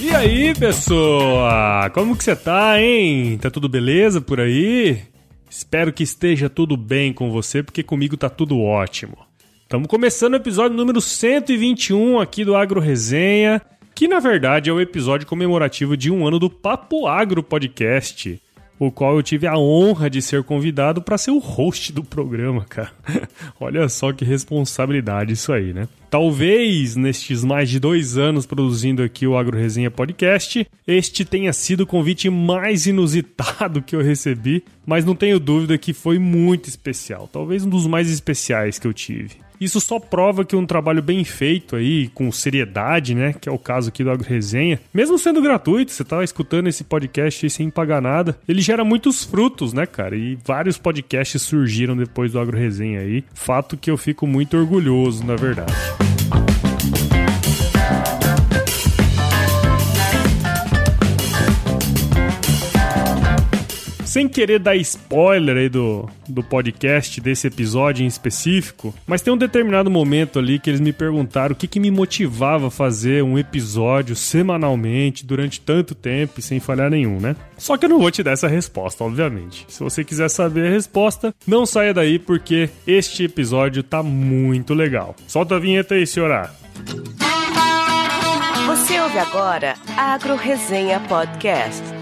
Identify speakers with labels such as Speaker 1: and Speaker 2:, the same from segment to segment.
Speaker 1: E aí, pessoa? Como que você tá, hein? Tá tudo beleza por aí? Espero que esteja tudo bem com você, porque comigo tá tudo ótimo. Estamos começando o episódio número 121 aqui do Agro Resenha, que na verdade é o episódio comemorativo de um ano do Papo Agro Podcast o qual eu tive a honra de ser convidado para ser o host do programa, cara. Olha só que responsabilidade isso aí, né? Talvez nestes mais de dois anos produzindo aqui o Agro Resenha Podcast, este tenha sido o convite mais inusitado que eu recebi, mas não tenho dúvida que foi muito especial. Talvez um dos mais especiais que eu tive. Isso só prova que um trabalho bem feito aí, com seriedade, né? Que é o caso aqui do Agro Resenha, mesmo sendo gratuito, você tá escutando esse podcast sem pagar nada, ele gera muitos frutos, né, cara? E vários podcasts surgiram depois do Agro Resenha aí. Fato que eu fico muito orgulhoso, na verdade. Sem querer dar spoiler aí do, do podcast, desse episódio em específico, mas tem um determinado momento ali que eles me perguntaram o que, que me motivava a fazer um episódio semanalmente durante tanto tempo e sem falhar nenhum, né? Só que eu não vou te dar essa resposta, obviamente. Se você quiser saber a resposta, não saia daí porque este episódio tá muito legal. Solta a vinheta aí, senhora.
Speaker 2: Você ouve agora Agro Resenha Podcast.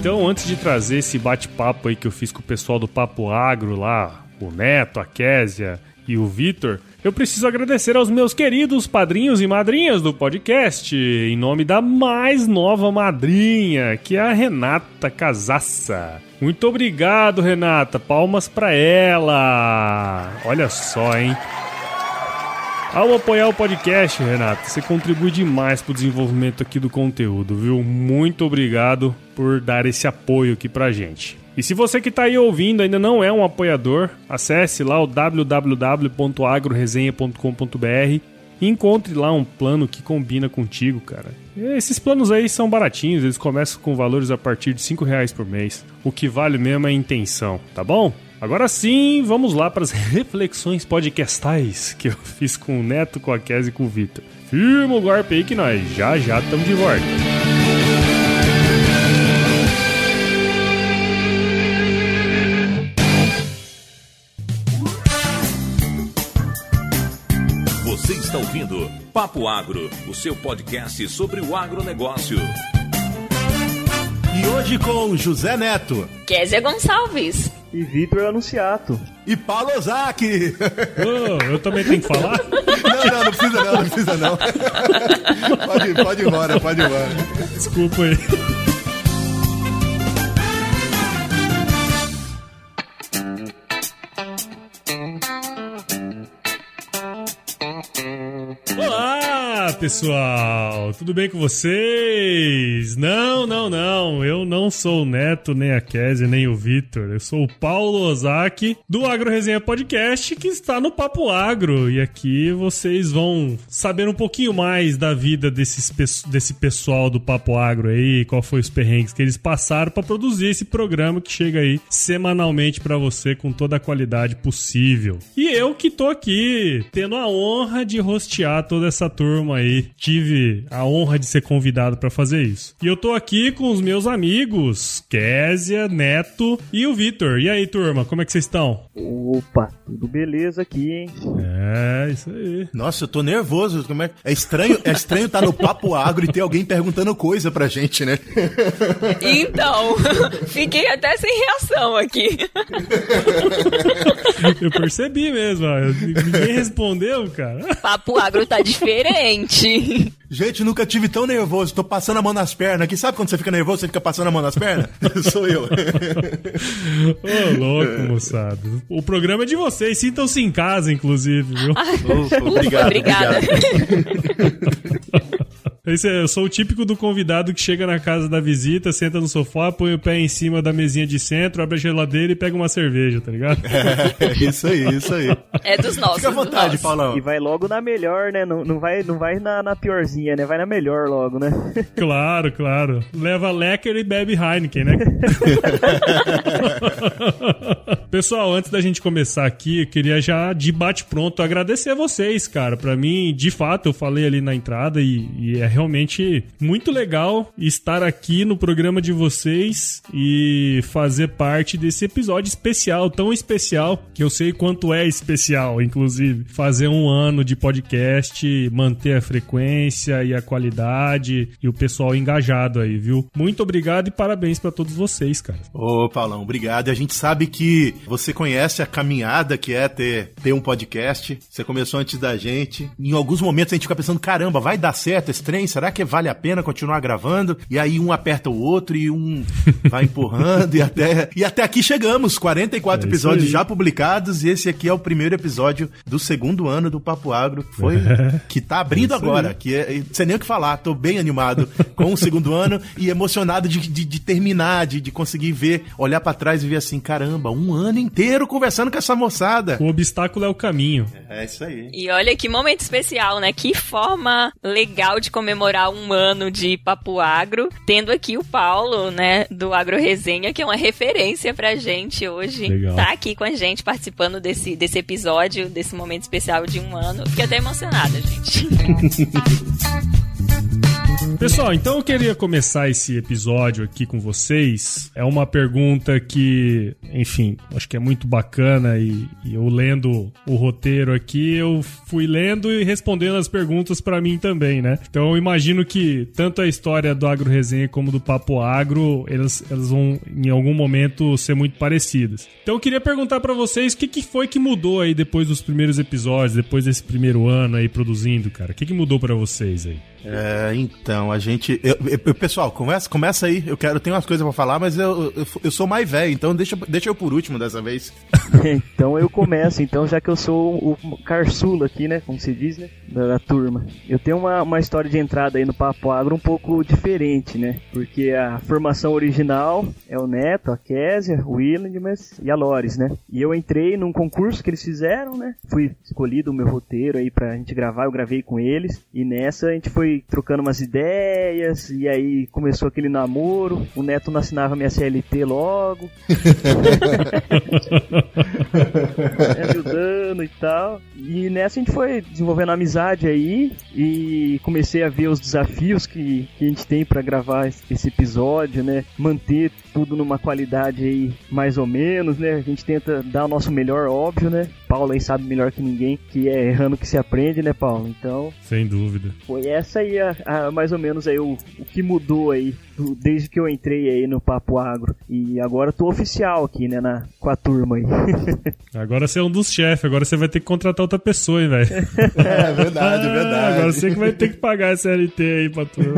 Speaker 1: Então antes de trazer esse bate-papo aí que eu fiz com o pessoal do Papo Agro lá, o Neto, a Késia e o Vitor, eu preciso agradecer aos meus queridos padrinhos e madrinhas do podcast, em nome da mais nova madrinha, que é a Renata Casaça. Muito obrigado, Renata. Palmas pra ela. Olha só, hein? Ao apoiar o podcast, Renato, você contribui demais para o desenvolvimento aqui do conteúdo, viu? Muito obrigado por dar esse apoio aqui pra gente. E se você que está aí ouvindo ainda não é um apoiador, acesse lá o www.agroresenha.com.br e encontre lá um plano que combina contigo, cara. Esses planos aí são baratinhos, eles começam com valores a partir de 5 reais por mês. O que vale mesmo é a intenção, tá bom? Agora sim, vamos lá para as reflexões podcastais que eu fiz com o Neto, com a Kes e com o Vitor. Firma o golpe aí que nós já já estamos de volta.
Speaker 3: Você está ouvindo Papo Agro, o seu podcast sobre o agronegócio.
Speaker 4: E hoje com José Neto.
Speaker 5: Kézia Gonçalves.
Speaker 6: E Vitor Anunciato.
Speaker 4: E Paulo Ozaki.
Speaker 1: Oh, eu também tenho que falar?
Speaker 4: Não, não, não precisa não, não precisa não. Pode, pode ir embora, pode ir embora.
Speaker 1: Desculpa aí. Olá, pessoal! Tudo bem com vocês? Não, não, não. Eu não sou o Neto, nem a Kézia, nem o Vitor. Eu sou o Paulo Ozaki, do Agro Resenha Podcast, que está no Papo Agro. E aqui vocês vão saber um pouquinho mais da vida desses, desse pessoal do Papo Agro aí, qual foi os perrengues que eles passaram para produzir esse programa que chega aí semanalmente para você com toda a qualidade possível. E eu que tô aqui tendo a honra de rostear toda essa turma aí. Tive a honra de ser convidado para fazer isso. E eu tô aqui com os meus amigos, Késia, Neto e o Vitor. E aí, turma, como é que vocês estão?
Speaker 6: Opa, tudo beleza aqui, hein?
Speaker 1: É, isso aí.
Speaker 4: Nossa, eu tô nervoso. Como é... é estranho, é estranho estar no papo agro e ter alguém perguntando coisa pra gente, né?
Speaker 5: Então, fiquei até sem reação aqui.
Speaker 1: Eu percebi mesmo, ó. ninguém respondeu, cara.
Speaker 5: Papo Agro tá diferente.
Speaker 4: Gente, nunca tive tão nervoso. Tô passando a mão nas pernas aqui. Sabe quando você fica nervoso, você fica passando a mão nas pernas? Sou eu.
Speaker 1: Ô, louco, moçada. O programa é de vocês. Sintam-se em casa, inclusive, viu?
Speaker 4: Ufa,
Speaker 5: Ufa, obrigada.
Speaker 1: eu sou o típico do convidado que chega na casa da visita, senta no sofá, põe o pé em cima da mesinha de centro, abre a geladeira e pega uma cerveja, tá ligado?
Speaker 4: É, isso aí, isso aí.
Speaker 5: É dos nossos.
Speaker 4: Fica à
Speaker 5: dos
Speaker 4: vontade. Paulão.
Speaker 6: E vai logo na melhor, né? Não, não vai, não vai na, na piorzinha, né? Vai na melhor logo, né?
Speaker 1: Claro, claro. Leva Lecker e bebe Heineken, né? Pessoal, antes da gente começar aqui, eu queria já de bate pronto agradecer a vocês, cara. Pra mim, de fato, eu falei ali na entrada e, e é realmente muito legal estar aqui no programa de vocês e fazer parte desse episódio especial, tão especial que eu sei quanto é especial, inclusive, fazer um ano de podcast, manter a frequência e a qualidade e o pessoal engajado aí, viu? Muito obrigado e parabéns pra todos vocês, cara.
Speaker 4: Ô, Paulão, obrigado. E a gente sabe que você conhece a caminhada que é ter, ter um podcast. Você começou antes da gente. Em alguns momentos a gente fica pensando, caramba, vai dar certo esse trem? Será que vale a pena continuar gravando? E aí um aperta o outro e um vai empurrando e até, e até aqui chegamos. 44
Speaker 1: É
Speaker 4: episódios
Speaker 1: aí.
Speaker 4: já publicados e esse aqui é o primeiro episódio do segundo ano do Papo Agro, que foi, que tá abrindo
Speaker 1: É
Speaker 4: agora,
Speaker 1: aí.
Speaker 4: que é, não sei nem o que falar, tô bem animado com o segundo ano e emocionado de, de, de terminar, de, de conseguir ver, olhar pra trás e ver assim, caramba, um ano inteiro conversando com essa moçada.
Speaker 1: O obstáculo é o caminho.
Speaker 4: É isso aí.
Speaker 5: E olha que momento especial, né? Que forma legal de comemorar um ano de Papo Agro, tendo aqui o Paulo, né, do Agro Resenha, que é uma referência pra gente hoje.
Speaker 1: Legal.
Speaker 5: Tá aqui com a gente participando desse, desse episódio, desse momento especial de um ano. Fiquei até emocionada, gente.
Speaker 1: Pessoal, então eu queria começar esse episódio aqui com vocês. É uma pergunta que, enfim, acho que é muito bacana e, e eu lendo o roteiro aqui, eu fui lendo e respondendo as perguntas pra mim também, né? Então eu imagino que tanto a história do Agro Resenha como do Papo Agro, elas, elas vão em algum momento ser muito parecidas. Então eu queria perguntar pra vocês o que, que foi que mudou aí depois dos primeiros episódios, depois desse primeiro ano aí produzindo, cara. O que, que mudou pra vocês aí?
Speaker 4: É, então, a gente. eu- eu- pessoal, começa, começa aí. Eu quero, tenho umas coisas pra falar, mas eu, eu, eu sou mais velho, então deixa, deixa eu por último dessa vez.
Speaker 6: então eu começo, então, já que eu sou o caçula aqui, né? Como se diz, né? Da, da turma. Eu tenho uma, uma história de entrada aí no Papo Agro um pouco diferente, né? Porque a formação original é o Neto, a Késia, o Williams e a Lores, né? E eu entrei num concurso que eles fizeram, né? Fui escolhido o meu roteiro aí pra gente gravar, eu gravei com eles. E nessa a gente foi trocando umas ideias, e aí começou aquele namoro. O Neto não assinava minha CLT logo. me ajudando e tal. E nessa a gente foi desenvolvendo amizade aí e comecei a ver os desafios que, que a gente tem pra gravar esse esse episódio, né? Manter tudo numa qualidade aí mais ou menos, né? A gente tenta dar o nosso melhor, óbvio, né? Paulo aí sabe melhor que ninguém que é errando que se aprende, né, Paulo? Então,
Speaker 1: Sem dúvida.
Speaker 6: foi essa aí a, a- mais ou menos aí o, o que mudou aí do- desde que eu entrei aí no Papo Agro. E agora eu tô oficial aqui, né, na, com a turma aí.
Speaker 1: Agora você é um dos chefes, agora você vai ter que contratar outra pessoa, hein, velho?
Speaker 4: É verdade,
Speaker 1: Ah, Agora você que vai ter que pagar essa LT aí pra turma.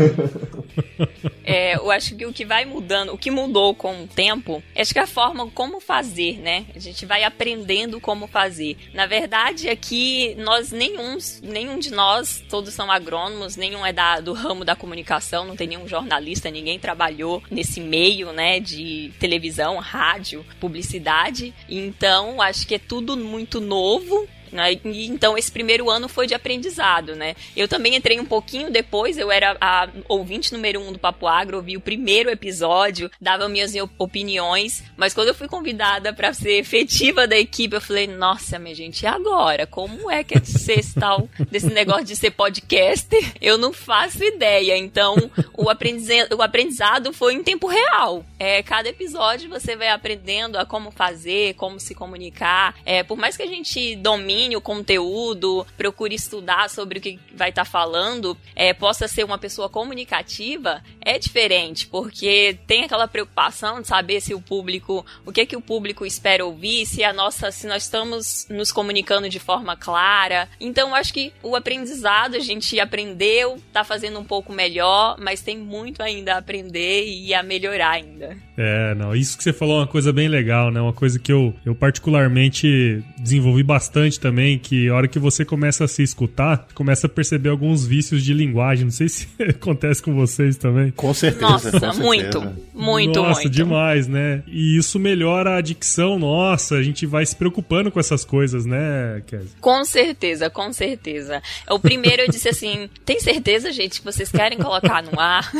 Speaker 5: É, eu acho que o que vai mudando, o que mudou com o tempo, acho que a forma como fazer, né? A gente vai aprendendo como fazer. Na verdade, aqui nós nenhum, nenhum de nós, todos são agrônomos, nenhum é da, do ramo da comunicação, não tem nenhum jornalista, ninguém trabalhou nesse meio, né, de televisão, rádio, publicidade. Então, acho que é tudo muito novo né? E, Então, esse primeiro ano foi de aprendizado, né? Eu também entrei um pouquinho depois, eu era a ouvinte número um do Papo Agro, ouvi o primeiro episódio, dava minhas opiniões, mas quando eu fui convidada para ser efetiva da equipe, eu falei, nossa, minha gente, e agora? Como é que é ser tal, desse negócio de ser podcaster? Eu não faço ideia. Então, o aprendizado, o aprendizado foi em tempo real. É, cada episódio você vai aprendendo a como fazer, como se comunicar. É, por mais que a gente domine domine o conteúdo, procure estudar sobre o que vai estar tá falando, é, possa ser uma pessoa comunicativa, é diferente, porque tem aquela preocupação de saber se o público, o que que o público espera ouvir, se a nossa, se nós estamos nos comunicando de forma clara. Então, acho que o aprendizado a gente aprendeu, tá fazendo um pouco melhor, mas tem muito ainda a aprender e a melhorar ainda.
Speaker 1: É, não, isso que você falou é uma coisa bem legal, né? Uma coisa que eu, eu particularmente desenvolvi bastante também, que a hora que você começa a se escutar, começa a perceber alguns vícios de linguagem. Não sei se acontece com vocês também.
Speaker 4: Com certeza.
Speaker 5: Nossa,
Speaker 4: com certeza.
Speaker 5: muito, muito,
Speaker 1: Nossa,
Speaker 5: muito.
Speaker 1: demais, né? E isso melhora a dicção nossa, a gente vai se preocupando com essas coisas, né, Kézia?
Speaker 5: Com certeza, com certeza. O primeiro eu disse assim: tem certeza, gente, que vocês querem colocar no ar?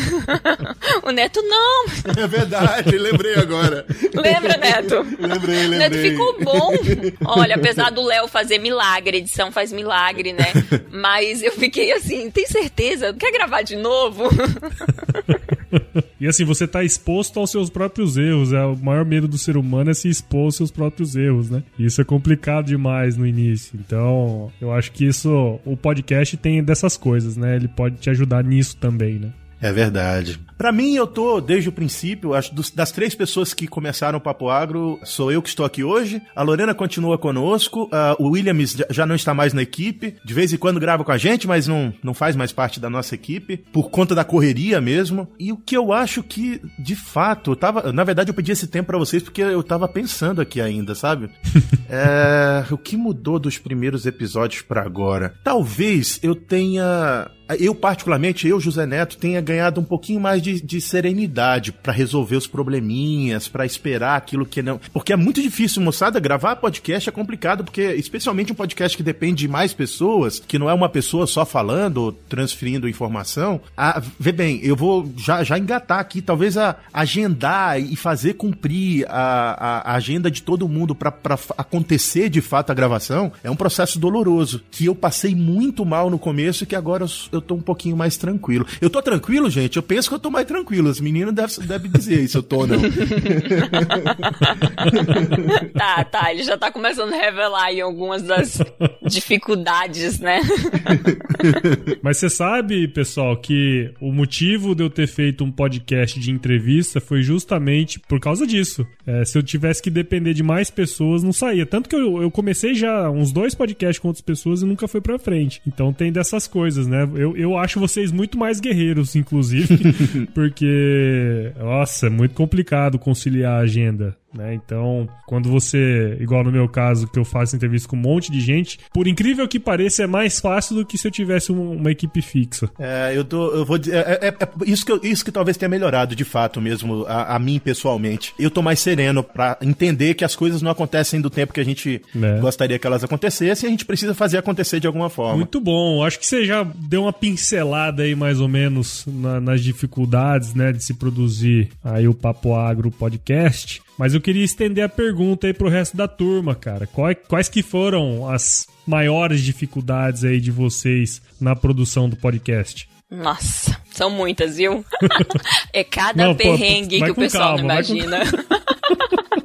Speaker 5: o Neto, não.
Speaker 4: É verdade, lembrei agora.
Speaker 5: Lembra, Neto?
Speaker 4: Lembrei,
Speaker 5: O Neto
Speaker 4: lembrei.
Speaker 5: ficou bom. Olha, apesar do Léo fazer milagre, edição faz milagre, né? Mas eu fiquei assim: tem certeza? Quer gravar de novo?
Speaker 1: E assim, você tá exposto aos seus próprios erros. É o maior medo do ser humano é se expor aos seus próprios erros, né? E isso é complicado demais no início. Então, eu acho que isso, o podcast tem dessas coisas, né? Ele pode te ajudar nisso também, né?
Speaker 4: É verdade. Pra mim, eu tô desde o princípio, acho dos- das três pessoas que começaram o Papo Agro, sou eu que estou aqui hoje. A Lorena continua conosco, ah, o Williams já- não está mais na equipe. De vez em quando grava com a gente, mas não, não faz mais parte da nossa equipe, por conta da correria mesmo. E o que eu acho que, de fato, eu tava. Na verdade, eu pedi esse tempo pra vocês porque eu tava pensando aqui ainda, sabe? É, o que mudou dos primeiros episódios pra agora? Talvez eu tenha. Eu, particularmente, eu, José Neto, tenha ganhado um pouquinho mais de, de serenidade pra resolver os probleminhas, pra esperar aquilo que não. Porque é muito difícil, moçada, gravar podcast é complicado, porque, especialmente um podcast que depende de mais pessoas, que não é uma pessoa só falando ou transferindo informação. Ah, vê bem, eu vou já, já engatar aqui, talvez a, agendar e fazer cumprir a, a, a agenda de todo mundo fa- acontecer de fato a gravação é um processo doloroso, que eu passei muito mal no começo e que agora eu, eu tô um pouquinho mais tranquilo. Eu tô tranquilo, gente? Eu penso que eu tô mais tranquilo. Os meninos devem deve dizer se eu tô ou não.
Speaker 5: tá, tá. Ele já tá começando a revelar aí algumas das dificuldades, né?
Speaker 1: Mas você sabe, pessoal, que o motivo de eu ter feito um podcast de entrevista foi justamente por causa disso. É, se eu tivesse que depender de mais pessoas, não saía. Tanto que eu, eu comecei já uns dois podcasts com outras pessoas e nunca foi pra frente. Então tem dessas coisas, né? Eu, eu acho vocês muito mais guerreiros, inclusive, porque, nossa, é muito complicado conciliar a agenda. Né? Então, quando você, igual no meu caso, que eu faço entrevista com um monte de gente, por incrível que pareça, é mais fácil do que se eu tivesse um- uma equipe fixa.
Speaker 4: É, eu, tô, eu vou dizer. É, é- é isso, que eu- isso que talvez tenha melhorado de fato mesmo, a, a mim pessoalmente. Eu tô mais sereno pra entender que as coisas não acontecem do tempo que a gente
Speaker 1: É.
Speaker 4: gostaria que elas acontecessem e a gente precisa fazer acontecer de alguma forma.
Speaker 1: Muito bom. Acho que você já deu uma pincelada aí, mais ou menos, na- nas dificuldades, né, de se produzir aí o Papo Agro podcast. Mas eu queria estender a pergunta aí pro resto da turma, cara. Quais, quais que foram as maiores dificuldades aí de vocês na produção do podcast?
Speaker 5: Nossa, são muitas, viu? é cada
Speaker 1: Não, pô,
Speaker 5: perrengue
Speaker 1: vai
Speaker 5: que o pessoal
Speaker 1: calma,
Speaker 5: não imagina.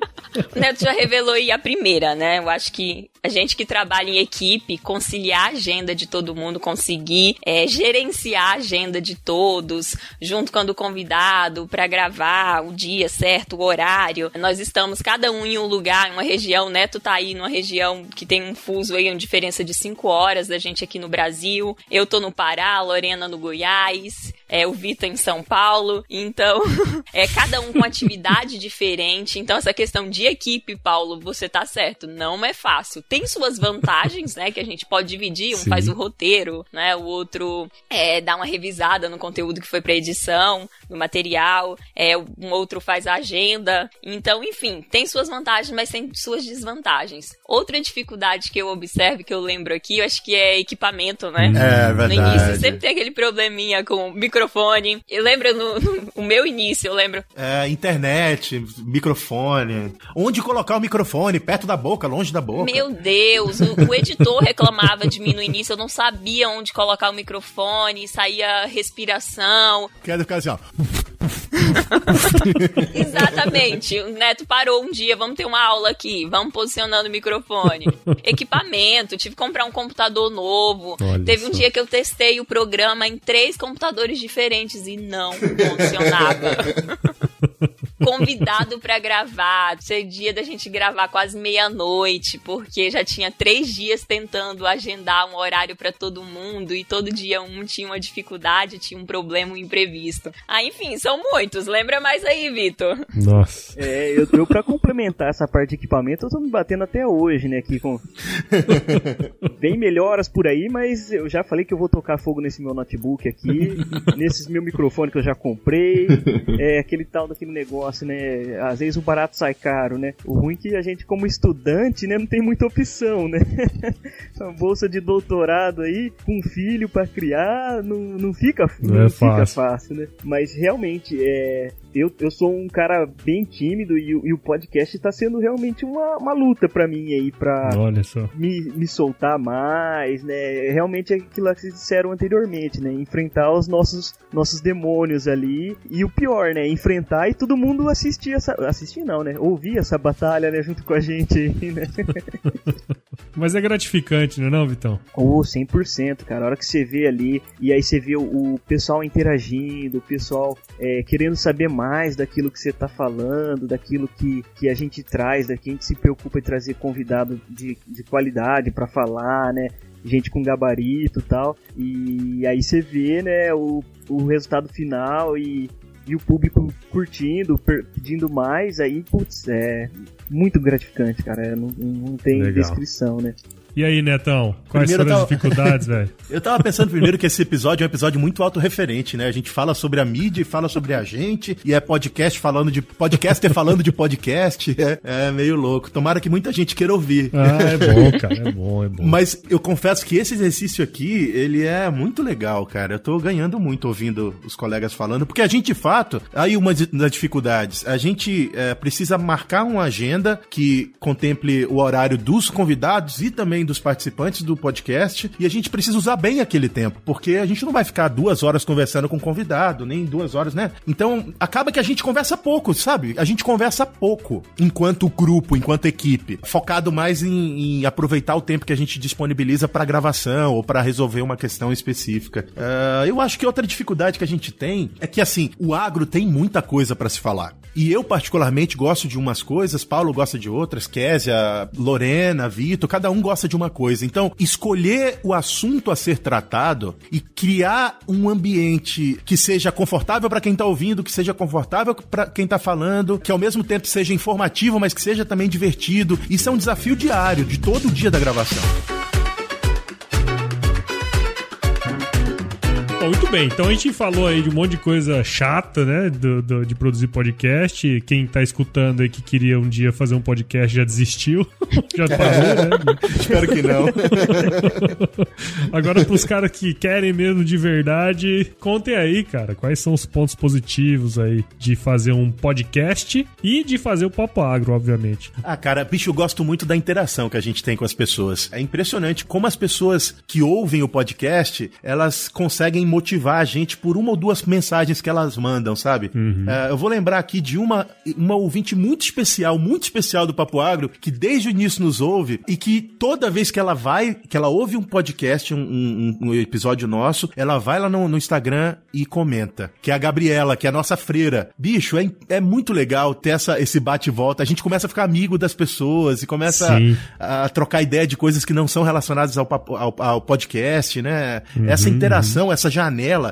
Speaker 5: O Neto já revelou aí a primeira, né? Eu acho que a gente que trabalha em equipe, conciliar a agenda de todo mundo, conseguir é, gerenciar a agenda de todos, junto com o convidado, para gravar o dia certo, o horário. Nós estamos cada um em um lugar, em uma região. O Neto tá aí numa região que tem um fuso aí, uma diferença de 5 horas da gente aqui no Brasil. Eu tô no Pará, a Lorena no Goiás, é, o Vitor em São Paulo. Então, é cada um com atividade diferente. Então, essa questão de equipe, Paulo, você tá certo, não é fácil. Tem suas vantagens, né, que a gente pode dividir. Um
Speaker 1: Sim.
Speaker 5: faz o roteiro, né, o outro é, dá uma revisada no conteúdo que foi pra edição, no material, é, um outro faz a agenda. Então, enfim, tem suas vantagens, mas tem suas desvantagens. Outra dificuldade que eu observo, que eu lembro aqui, eu acho que é equipamento, né?
Speaker 4: É
Speaker 5: No
Speaker 4: verdade.
Speaker 5: início sempre tem aquele probleminha com o microfone. Eu lembro no, no- o meu início, eu lembro.
Speaker 4: É, internet, microfone. Onde colocar o microfone? Perto da boca, longe da boca.
Speaker 5: Meu Deus, o, o editor reclamava de mim no início, eu não sabia onde colocar o microfone, saía respiração.
Speaker 4: Quero ficar assim, ó.
Speaker 5: Exatamente. O Neto parou um dia, vamos ter uma aula aqui, vamos posicionando o microfone. Equipamento, tive que comprar um computador novo.
Speaker 1: Olha
Speaker 5: Teve um dia que eu testei o programa em três computadores diferentes e não funcionava. Convidado pra gravar, ser dia da gente gravar quase meia-noite, porque já tinha três dias tentando agendar um horário pra todo mundo e todo dia um tinha uma dificuldade, tinha um problema, um imprevisto. Ah, enfim, são muitos. Lembra mais aí, Vitor?
Speaker 1: Nossa.
Speaker 6: É, eu, eu pra complementar essa parte de equipamento, eu tô me batendo até hoje, né, aqui com... Bem melhoras por aí, mas eu já falei que eu vou tocar fogo nesse meu notebook aqui, nesses meu microfone que eu já comprei, é aquele tal daquele negócio, né, às vezes o barato sai caro, né, o ruim é que a gente como estudante, né, não tem muita opção, né, uma bolsa de doutorado aí, com um filho pra criar, não, não fica,
Speaker 1: Não
Speaker 6: não
Speaker 1: é
Speaker 6: fica
Speaker 1: fácil.
Speaker 6: fácil, né, mas realmente, é, eu, eu sou um cara bem tímido e, o- e o podcast tá sendo realmente uma, uma luta pra mim aí, pra me, me soltar mais, né? Realmente é aquilo que vocês disseram anteriormente, né? Enfrentar os nossos, nossos demônios ali. E o pior, né? Enfrentar e todo mundo assistir essa. Assistir não, né? Ouvir essa batalha, né? Junto com a gente aí, né?
Speaker 1: Mas é gratificante, não é não, Vitão?
Speaker 6: Oh, 100%, cara. A hora que você vê ali, e aí você vê o, o pessoal interagindo, o pessoal é, querendo saber mais daquilo que você tá falando, daquilo que, que a gente traz, daqui a gente se preocupa em trazer convidado de, de qualidade pra falar, né? Gente com gabarito e tal. E aí você vê, né, o, o resultado final e, e o público curtindo, pedindo mais, aí, putz, é muito gratificante, cara. É, Não, não tem
Speaker 1: Legal.
Speaker 6: descrição, né?
Speaker 1: E aí, Netão? Quais
Speaker 4: Primeiro
Speaker 1: foram as
Speaker 4: tava-
Speaker 1: dificuldades, velho?
Speaker 4: Eu tava pensando primeiro que esse episódio é um episódio muito autorreferente, né? A gente fala sobre a mídia e fala sobre a gente, e é podcast falando de. podcaster falando de podcast. É, é meio louco. Tomara que muita gente queira ouvir.
Speaker 1: Ah, é bom, cara. É bom, é bom.
Speaker 4: Mas eu confesso que esse exercício aqui, ele é muito legal, cara. Eu tô ganhando muito ouvindo os colegas falando, porque a gente, de fato, aí uma das dificuldades, a gente é, precisa marcar uma agenda que contemple o horário dos convidados e também dos participantes do podcast, e a gente precisa usar bem aquele tempo, porque a gente não vai ficar duas horas conversando com o convidado, nem duas horas, né? Então, acaba que a gente conversa pouco, sabe? A gente conversa pouco enquanto grupo, enquanto equipe, focado mais em, em aproveitar o tempo que a gente disponibiliza para gravação ou para resolver uma questão específica. Ah, eu acho que outra dificuldade que a gente tem é que, assim, o agro tem muita coisa para se falar. E eu, particularmente, gosto de umas coisas, Paulo gosta de outras, Késia, Lorena, Vitor, cada um gosta de uma coisa. Então, escolher o assunto a ser tratado e criar um ambiente que seja confortável para quem tá ouvindo, que seja confortável para quem tá falando, que ao mesmo tempo seja informativo, mas que seja também divertido. Isso é um desafio diário, de todo dia da gravação.
Speaker 1: Bom, muito bem. Então a gente falou aí de um monte de coisa chata, né? do- do- de produzir podcast. Quem tá escutando aí que queria um dia fazer um podcast já desistiu. já parou, né?
Speaker 4: Espero que não.
Speaker 1: Agora, pros caras que querem mesmo de verdade, contem aí, cara, quais são os pontos positivos aí de fazer um podcast e de fazer o Papo Agro, obviamente.
Speaker 4: Ah, cara, bicho, eu gosto muito da interação que a gente tem com as pessoas. É impressionante como as pessoas que ouvem o podcast, elas conseguem motivar a gente por uma ou duas mensagens que elas mandam, sabe? É, eu vou lembrar aqui de uma, uma ouvinte muito especial, muito especial do Papo Agro, que desde o início nos ouve e que toda vez que ela vai, que ela ouve um podcast, um, um- um episódio nosso, ela vai lá no, no Instagram e comenta. Que é a Gabriela, que é a nossa freira. Bicho, é, é muito legal ter essa, esse bate e volta. A gente começa a ficar amigo das pessoas e começa a, a trocar ideia de coisas que não são relacionadas ao, ao, ao podcast, né? Essa interação, essa janela.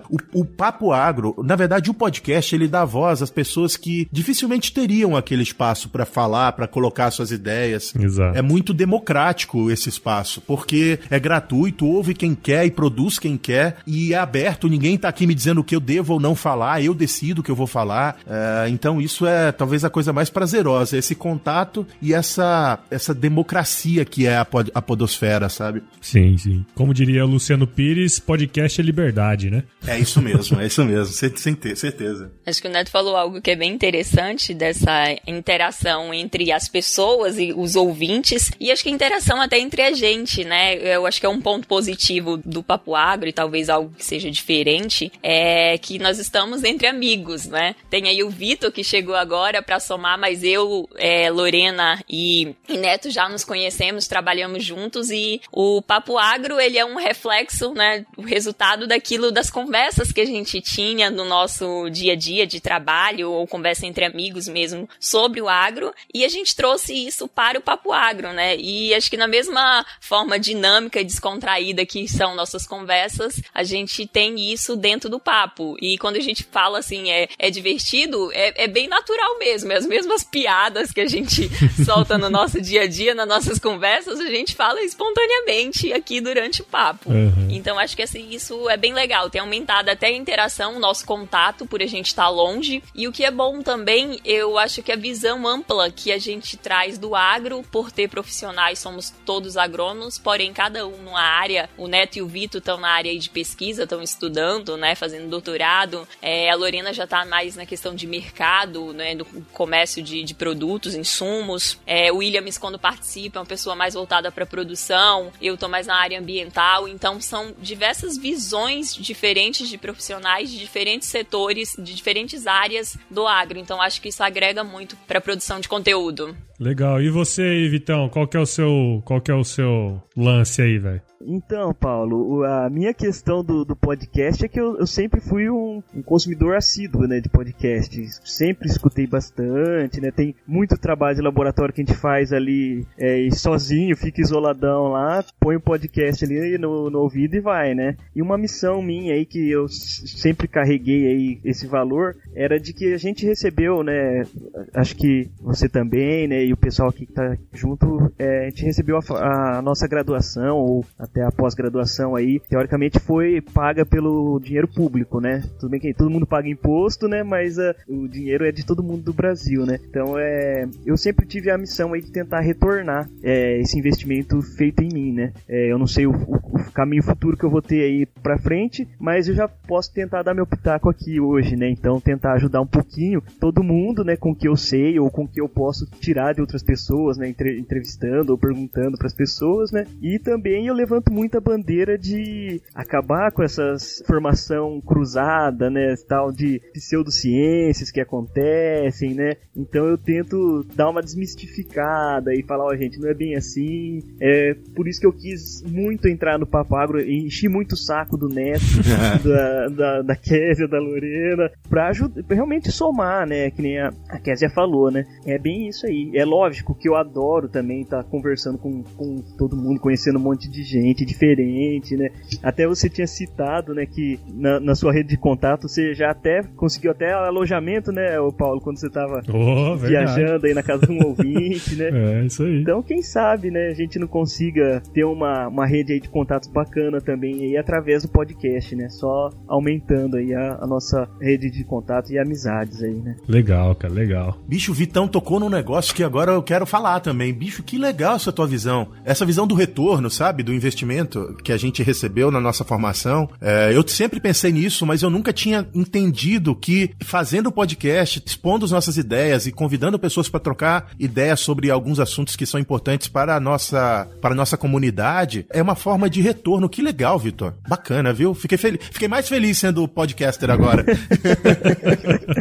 Speaker 4: O, o Papo Agro, na verdade, o podcast, ele dá voz às pessoas que dificilmente teriam aquele espaço para falar, para colocar suas ideias.
Speaker 1: Exato.
Speaker 4: É muito democrático esse espaço, porque é gratuito, ouve quem quer e produz quem quer, e é aberto, ninguém tá aqui me dizendo o que eu devo ou não falar, eu decido o que eu vou falar. É, então isso é talvez a coisa mais prazerosa, esse contato e essa, essa democracia que é a, pod- a podosfera, sabe?
Speaker 1: Sim, sim. Como diria o Luciano Pires, podcast é liberdade, comunidade, né?
Speaker 4: É isso mesmo, é isso mesmo, sem ter certeza.
Speaker 5: Acho que o Neto falou algo que é bem interessante dessa interação entre as pessoas e os ouvintes, e acho que a interação até entre a gente, né? Eu acho que é um ponto positivo do Papo Agro, e talvez algo que seja diferente, é que nós estamos entre amigos, né? Tem aí o Vitor que chegou agora para somar, mas eu, é, Lorena e, e Neto já nos conhecemos, trabalhamos juntos, e o Papo Agro, ele é um reflexo, né? O resultado daquilo, das conversas que a gente tinha no nosso dia a dia de trabalho, ou conversa entre amigos mesmo, sobre o agro, e a gente trouxe isso para o Papo Agro, né? E acho que na mesma forma dinâmica e descontraída que são nossas conversas, a gente tem isso dentro do papo. E quando a gente fala assim, é, é divertido, é, é bem natural mesmo. É as mesmas piadas que a gente solta no nosso dia a dia, nas nossas conversas, a gente fala espontaneamente aqui durante o papo. Uhum. Então acho que assim, isso é bem legal. Tem aumentado até a interação, o nosso contato por a gente estar longe. E o que é bom também, eu acho que a visão ampla que a gente traz do agro, por ter profissionais, somos todos agrônomos, porém cada um numa área. O Neto e o Vitor estão na área de pesquisa, estão estudando, né, fazendo doutorado. É, a Lorena já está mais na questão de mercado, né, do comércio de, de produtos, insumos. É, o Williams, quando participa, é uma pessoa mais voltada para produção. Eu estou mais na área ambiental. Então, são diversas visões diferentes de profissionais de diferentes setores, de diferentes áreas do agro. Então, acho que isso agrega muito para a produção de conteúdo.
Speaker 1: Legal. E você aí, Vitão, qual que é o seu, qual que é o seu lance aí, velho?
Speaker 6: Então, Paulo, a minha questão do, do podcast é que eu, eu sempre fui um, um, consumidor assíduo, né, de podcasts. Sempre escutei bastante, né, tem muito trabalho de laboratório que a gente faz ali é, sozinho, fica isoladão lá, põe o um podcast ali no, no ouvido e vai, né. E uma missão minha aí que eu sempre carreguei aí esse valor era de que a gente recebeu, né, acho que você também, né, e o pessoal aqui que tá junto, é, a gente recebeu a, a nossa graduação ou até a pós-graduação aí, teoricamente foi paga pelo dinheiro público, né? Tudo bem que todo mundo paga imposto, né? Mas uh, o dinheiro é de todo mundo do Brasil, né? Então é, eu sempre tive a missão aí de tentar retornar é, esse investimento feito em mim, né? É, eu não sei o, o, o, caminho futuro que eu vou ter aí pra frente, mas eu já posso tentar dar meu pitaco aqui hoje, né? Então tentar ajudar um pouquinho todo mundo, né? Com o que eu sei ou com o que eu posso tirar de outras pessoas, né? Entrevistando ou perguntando para as pessoas, né? E também eu levanto muita bandeira de acabar com essa formação cruzada, né? Tal de pseudociências que acontecem, né? Então eu tento dar uma desmistificada e falar, ó, oh, gente, não é bem assim. É por isso que eu quis muito entrar no Papo Agro, enchi muito o saco do Neto, da, da, da Késia, da Lorena, pra ajudar, realmente somar, né? Que nem a, a Késia falou, né? É bem isso aí. É lógico que eu adoro também estar tá conversando com, com todo mundo, conhecendo um monte de gente diferente, né? Até você tinha citado, né, que na, na sua rede de contato você já até conseguiu até alojamento, né, o Paulo, quando você tava oh, viajando aí na casa de um ouvinte, né?
Speaker 1: É, isso aí.
Speaker 6: Então, quem sabe, né, a gente não consiga ter uma, uma rede aí de contatos bacana também aí através do podcast, né? Só aumentando aí a, a nossa rede de contatos e amizades aí, né?
Speaker 1: Legal, cara, legal.
Speaker 4: Bicho, o Vitão tocou num negócio que agora eu quero falar também. Bicho, que legal essa tua visão. Essa visão do retorno, sabe? Do investimento que a gente recebeu na nossa formação. É, eu sempre pensei nisso, mas eu nunca tinha entendido que fazendo o podcast, expondo as nossas ideias e convidando pessoas para trocar ideias sobre alguns assuntos que são importantes para a nossa, para a nossa comunidade, é uma forma de retorno. Que legal, Vitor. Bacana, viu? Fiquei, feliz, fiquei mais feliz sendo podcaster agora.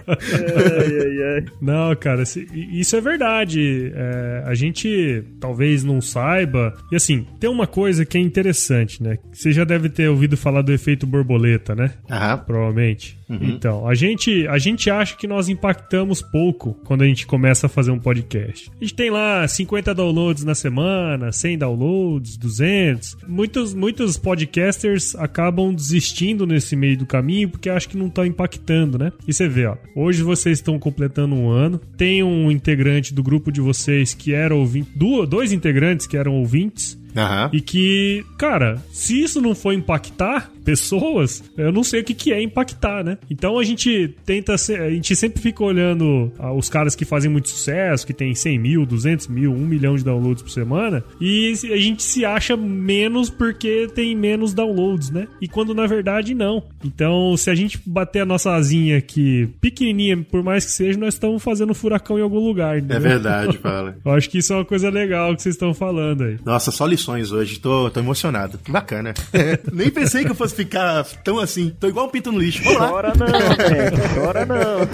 Speaker 1: ai, ai, ai. Não, cara, isso é verdade. É, a gente talvez não saiba. E assim, tem uma coisa que é interessante, né? Você já deve ter ouvido falar do efeito borboleta, né?
Speaker 4: Aham.
Speaker 1: Provavelmente. Uhum. Então, a gente, a gente acha que nós impactamos pouco quando a gente começa a fazer um podcast. A gente tem lá 50 downloads na semana, 100 downloads, 200. Muitos, muitos podcasters acabam desistindo nesse meio do caminho porque acham que não estão impactando, né? E você vê, ó, hoje vocês estão completando um ano, tem um integrante do grupo de vocês que era ouvinte, dois integrantes que eram ouvintes,
Speaker 4: Aham.
Speaker 1: E que, cara, se isso não for impactar pessoas, eu não sei o que, que é impactar, né? Então a gente tenta, ser, a gente sempre fica olhando ah, os caras que fazem muito sucesso, que tem 100 mil, 200 mil, 1 milhão de downloads por semana, e a gente se acha menos porque tem menos downloads, né? E quando na verdade não. Então, se a gente bater a nossa asinha aqui pequenininha, por mais que seja, nós estamos fazendo furacão em algum lugar.
Speaker 4: É
Speaker 1: entendeu?
Speaker 4: verdade, fala.
Speaker 1: Eu acho que isso é uma coisa legal que vocês estão falando aí.
Speaker 4: Nossa, só hoje. Tô, tô emocionado. Que bacana. Nem pensei que eu fosse ficar tão assim. Tô igual um pinto no lixo. Vamos lá.
Speaker 6: Chora não, gente, chora não.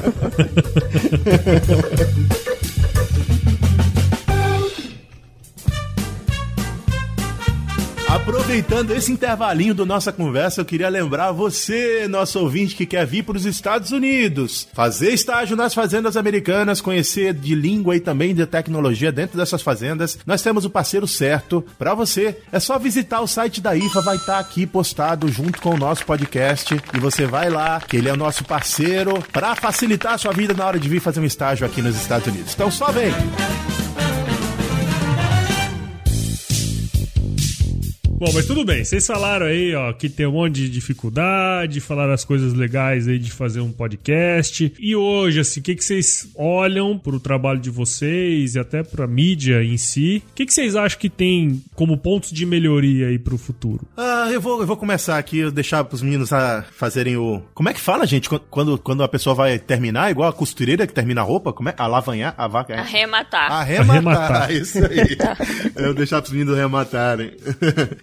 Speaker 4: Aproveitando esse intervalinho da nossa conversa, eu queria lembrar você, nosso ouvinte que quer vir para os Estados Unidos, fazer estágio nas fazendas americanas, conhecer de língua e também de tecnologia dentro dessas fazendas. Nós temos o parceiro certo para você. É só visitar o site da IFA, vai estar aqui postado junto com o nosso podcast e você vai lá, que ele é o nosso parceiro para facilitar a sua vida na hora de vir fazer um estágio aqui nos Estados Unidos. Então só vem.
Speaker 1: Bom, mas tudo bem. Vocês falaram aí, ó, que tem um monte de dificuldade, falaram as coisas legais aí de fazer um podcast. E hoje, assim, o que, que vocês olham pro trabalho de vocês e até pra mídia em si? O que, que vocês acham que tem como pontos de melhoria aí pro futuro?
Speaker 4: Ah, eu vou, eu vou começar aqui, eu deixar pros meninos a fazerem o. Como é que fala, gente? Quando, quando a pessoa vai terminar, igual a costureira que termina a roupa? Como é? Alavanhar? A vaca é?
Speaker 5: Arrematar.
Speaker 4: Arrematar,
Speaker 1: Arrematar.
Speaker 4: isso aí. eu vou deixar pros meninos arrematarem.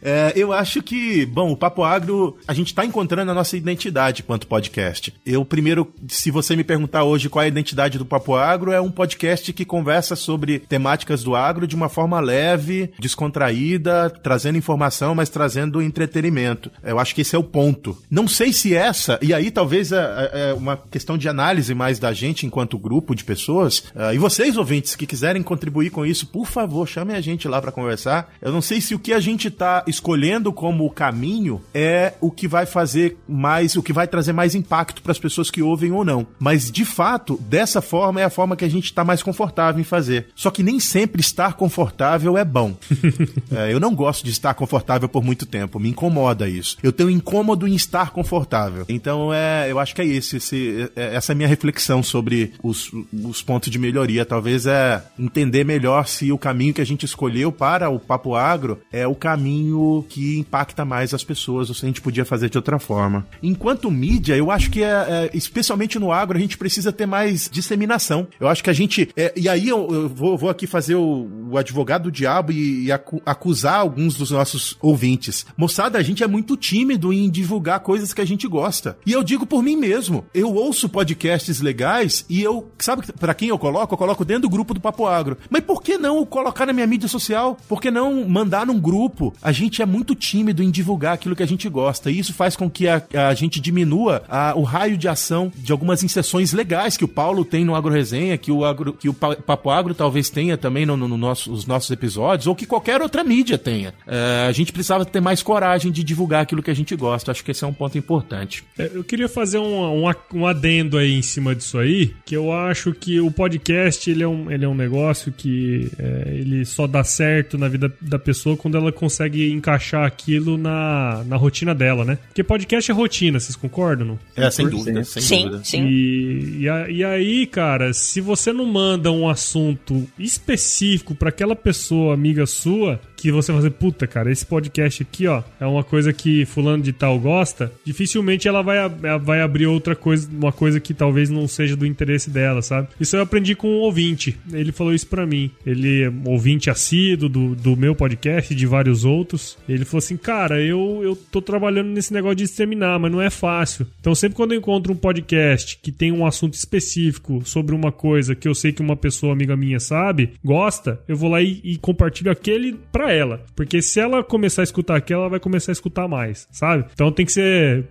Speaker 4: É, eu acho que, bom, o Papo Agro, a gente tá encontrando a nossa identidade quanto podcast. Eu, primeiro, se você me perguntar hoje qual é a identidade do Papo Agro, é um podcast que conversa sobre temáticas do agro de uma forma leve, descontraída, trazendo informação, mas trazendo entretenimento. Eu acho que esse é o ponto. Não sei se essa, e aí talvez é, é uma questão de análise mais da gente enquanto grupo de pessoas, ah, e vocês, ouvintes, que quiserem contribuir com isso, por favor, chamem a gente lá para conversar. Eu não sei se o que a gente tá escolhendo como caminho é o que vai fazer mais, o que vai trazer mais impacto para as pessoas que ouvem ou não. Mas de fato, dessa forma é a forma que a gente está mais confortável em fazer. Só que nem sempre estar confortável é bom. É, eu não gosto de estar confortável por muito tempo, me incomoda isso. Eu tenho incômodo em estar confortável. Então é, eu acho que é esse, esse é- essa é a minha reflexão sobre os, os pontos de melhoria. Talvez é entender melhor se o caminho que a gente escolheu para o Papo Agro é o caminho que impacta mais as pessoas, ou se a gente podia fazer de outra forma. Enquanto mídia, eu acho que é, é, especialmente no agro, a gente precisa ter mais disseminação. Eu acho que a gente. é, e aí eu, eu vou, vou aqui fazer o, o advogado do diabo e, e acu- acusar alguns dos nossos ouvintes. Moçada, a gente é muito tímido em divulgar coisas que a gente gosta. E eu digo por mim mesmo. Eu ouço podcasts legais e eu. Sabe pra quem eu coloco? Eu coloco dentro do grupo do Papo Agro. Mas por que não colocar na minha mídia social? Por que não mandar num grupo? A gente é muito tímido em divulgar aquilo que a gente gosta. E isso faz com que a, a gente diminua a- o raio de ação de algumas inserções legais que o Paulo tem no Agro Resenha, que o, agro, que o Pa- Papo Agro talvez tenha também nos no, no nosso, os nossos episódios, ou que qualquer outra mídia tenha. É, a gente precisava ter mais coragem de divulgar aquilo que a gente gosta. Acho que esse é um ponto importante.
Speaker 1: É, Eu queria fazer um, um, um adendo aí em cima disso aí, que eu acho que o podcast ele é um, ele é um negócio que é, ele só dá certo na vida da pessoa quando ela consegue encaixar aquilo na, na rotina dela, né? Porque podcast é rotina, vocês concordam? Não?
Speaker 4: É, sem
Speaker 6: 100%.
Speaker 4: dúvida, sem
Speaker 5: sim,
Speaker 4: dúvida.
Speaker 5: sim.
Speaker 1: E, e, a- e aí, cara, se você não manda um assunto específico pra aquela pessoa amiga sua, que você fazer, puta, cara, esse podcast aqui, ó, é uma coisa que fulano de tal gosta, dificilmente ela vai, vai abrir outra coisa, uma coisa que talvez não seja do interesse dela, sabe? Isso eu aprendi com um ouvinte. Ele falou isso pra mim. Ele é ouvinte assíduo do, do meu podcast de vários outros. Ele falou assim, cara, eu, eu tô trabalhando nesse negócio de disseminar, mas não é fácil. Então sempre quando eu encontro um podcast que tem um assunto específico sobre uma coisa que eu sei que uma pessoa amiga minha sabe, gosta, eu vou lá e, e compartilho aquele pra ela. Porque se ela começar a escutar aquele, ela vai começar a escutar mais, sabe? Então tem que ser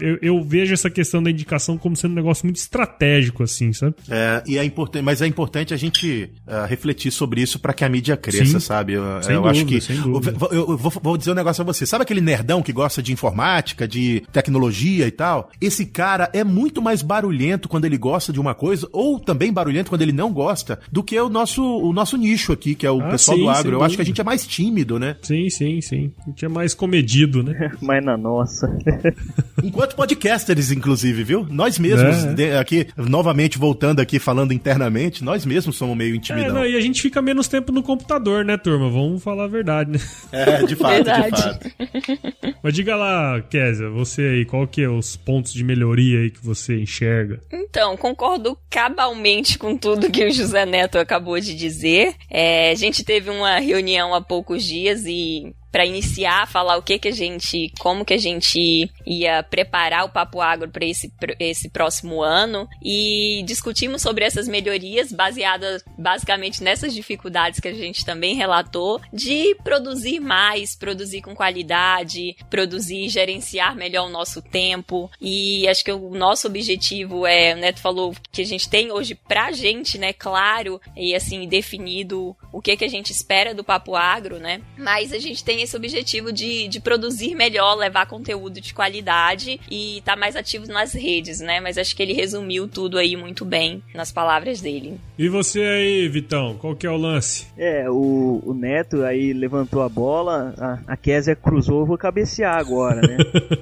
Speaker 1: eu, eu, vejo essa questão da indicação como sendo um negócio muito estratégico, assim, sabe?
Speaker 4: É, e é importante, mas é importante a gente uh, refletir sobre isso para que a mídia cresça, Sim. sabe? Eu, eu dúvida, acho que. Eu, eu, vou, vou dizer um negócio a você. Sabe aquele nerdão que gosta de informática, de tecnologia e tal? Esse cara é muito mais barulhento quando ele gosta de uma coisa, ou também barulhento quando ele não gosta, do que o nosso, o nosso nicho aqui, que é o ah, pessoal sim, do agro. Eu acho que a gente é mais tímido, né?
Speaker 1: Sim, sim, sim. A gente é mais comedido, né?
Speaker 6: mais na nossa.
Speaker 4: Enquanto podcasters, inclusive, viu? Nós mesmos, é. aqui, novamente voltando aqui, falando internamente, nós mesmos somos meio intimidados. É, não,
Speaker 1: e a gente fica menos tempo no computador, né, turma? Vamos falar a verdade, né?
Speaker 4: É, de fato, verdade. de fato.
Speaker 1: Mas diga lá, Kézia, você aí, qual que é os pontos de melhoria aí que você enxerga?
Speaker 5: Então, concordo cabalmente com tudo que o José Neto acabou de dizer. É, a gente teve uma reunião há poucos dias e para iniciar, falar o que que a gente, como que a gente ia preparar o Papo Agro para esse, esse próximo ano e discutimos sobre essas melhorias baseadas basicamente nessas dificuldades que a gente também relatou de produzir mais, produzir com qualidade, produzir, gerenciar melhor o nosso tempo e acho que o nosso objetivo é, o Neto falou que a gente tem hoje pra gente, né, claro e assim definido o que que a gente espera do Papo Agro, né? Mas a gente tem esse objetivo de, de produzir melhor, levar conteúdo de qualidade e estar tá mais ativo nas redes, né? Mas acho que ele resumiu tudo aí muito bem nas palavras dele.
Speaker 1: E você aí, Vitão, qual que é o lance?
Speaker 6: É, o, o Neto aí levantou a bola, a, a Késia cruzou, vou cabecear agora, né?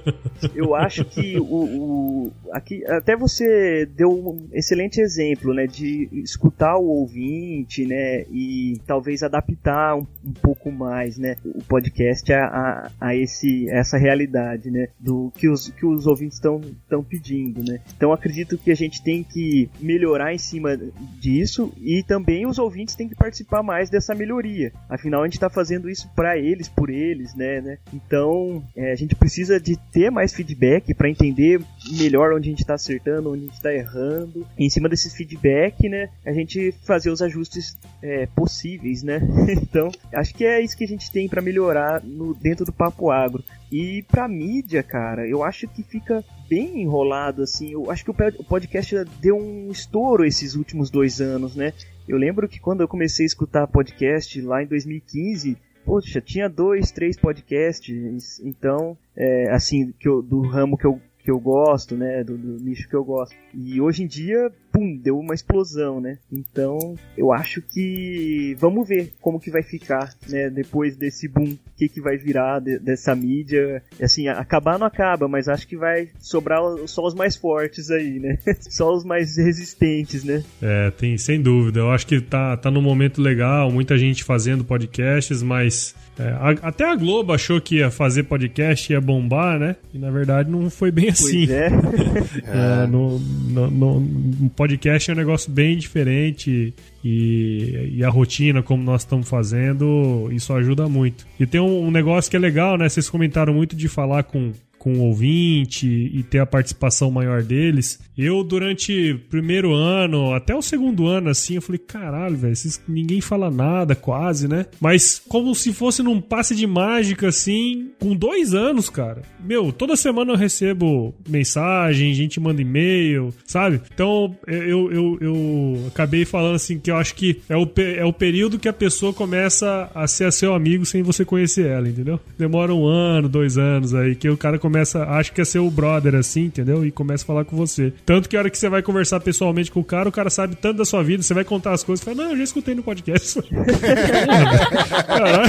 Speaker 6: Eu acho que o, o aqui até você deu um excelente exemplo, né, de escutar o ouvinte, né, e talvez adaptar um, um pouco mais, né, o podcast podcast a, a, a esse, essa realidade, né? Do que os, que os ouvintes estão pedindo, né? Então acredito que a gente tem que melhorar em cima disso e também os ouvintes têm que participar mais dessa melhoria. Afinal, a gente está fazendo isso para eles, por eles, né? né? Então é, a gente precisa de ter mais feedback para entender melhor onde a gente está acertando, onde a gente está errando. E em cima desse feedback, né? A gente fazer os ajustes é, possíveis, né? então acho que é isso que a gente tem para melhorar no, dentro do papo agro. E pra mídia, cara, eu acho que fica bem enrolado, assim. Eu acho que o podcast deu um estouro esses últimos dois anos, né? Eu lembro que quando eu comecei a escutar podcast lá em 2015, poxa, tinha dois, três podcasts, então, é, assim, que eu, do ramo que eu que eu gosto, né? Do, do, nicho que eu gosto. E hoje em dia, pum, deu uma explosão, né? Então, eu acho que vamos ver como que vai ficar, né? Depois desse boom, o que que vai virar de, dessa mídia. Assim, acabar não acaba, mas acho que vai sobrar só os mais fortes aí, né? só os mais resistentes, né?
Speaker 1: É, tem, sem dúvida. Eu acho que tá, tá num momento legal, muita gente fazendo podcasts, mas é, a, até a Globo achou que ia fazer podcast ia bombar, né? E na verdade não foi bem assim.
Speaker 6: É.
Speaker 1: é, no, no, no, no, podcast é um negócio bem diferente e, e, a rotina, como nós estamos fazendo, isso ajuda muito. E tem um, um negócio que é legal, né? Vocês comentaram muito de falar com com o ouvinte e ter a participação maior deles. Eu, durante o primeiro ano, até o segundo ano, assim, eu falei, caralho, velho, ninguém fala nada, quase, né? Mas como se fosse num passe de mágica, assim, com dois anos, cara. Meu, toda semana eu recebo mensagem, gente manda e-mail, sabe? Então, eu, eu, eu acabei falando assim que eu acho que é o, é o período que a pessoa começa a ser seu amigo sem você conhecer ela, entendeu? Demora um ano, dois anos aí, que o cara começa começa, acha que é seu brother assim, entendeu? E começa a falar com você. Tanto que a hora que você vai conversar pessoalmente com o cara, o cara sabe tanto da sua vida, você vai contar as coisas, fala, não, eu já escutei no podcast.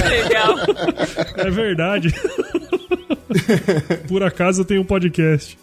Speaker 1: Legal. É verdade. Por acaso eu tenho um podcast.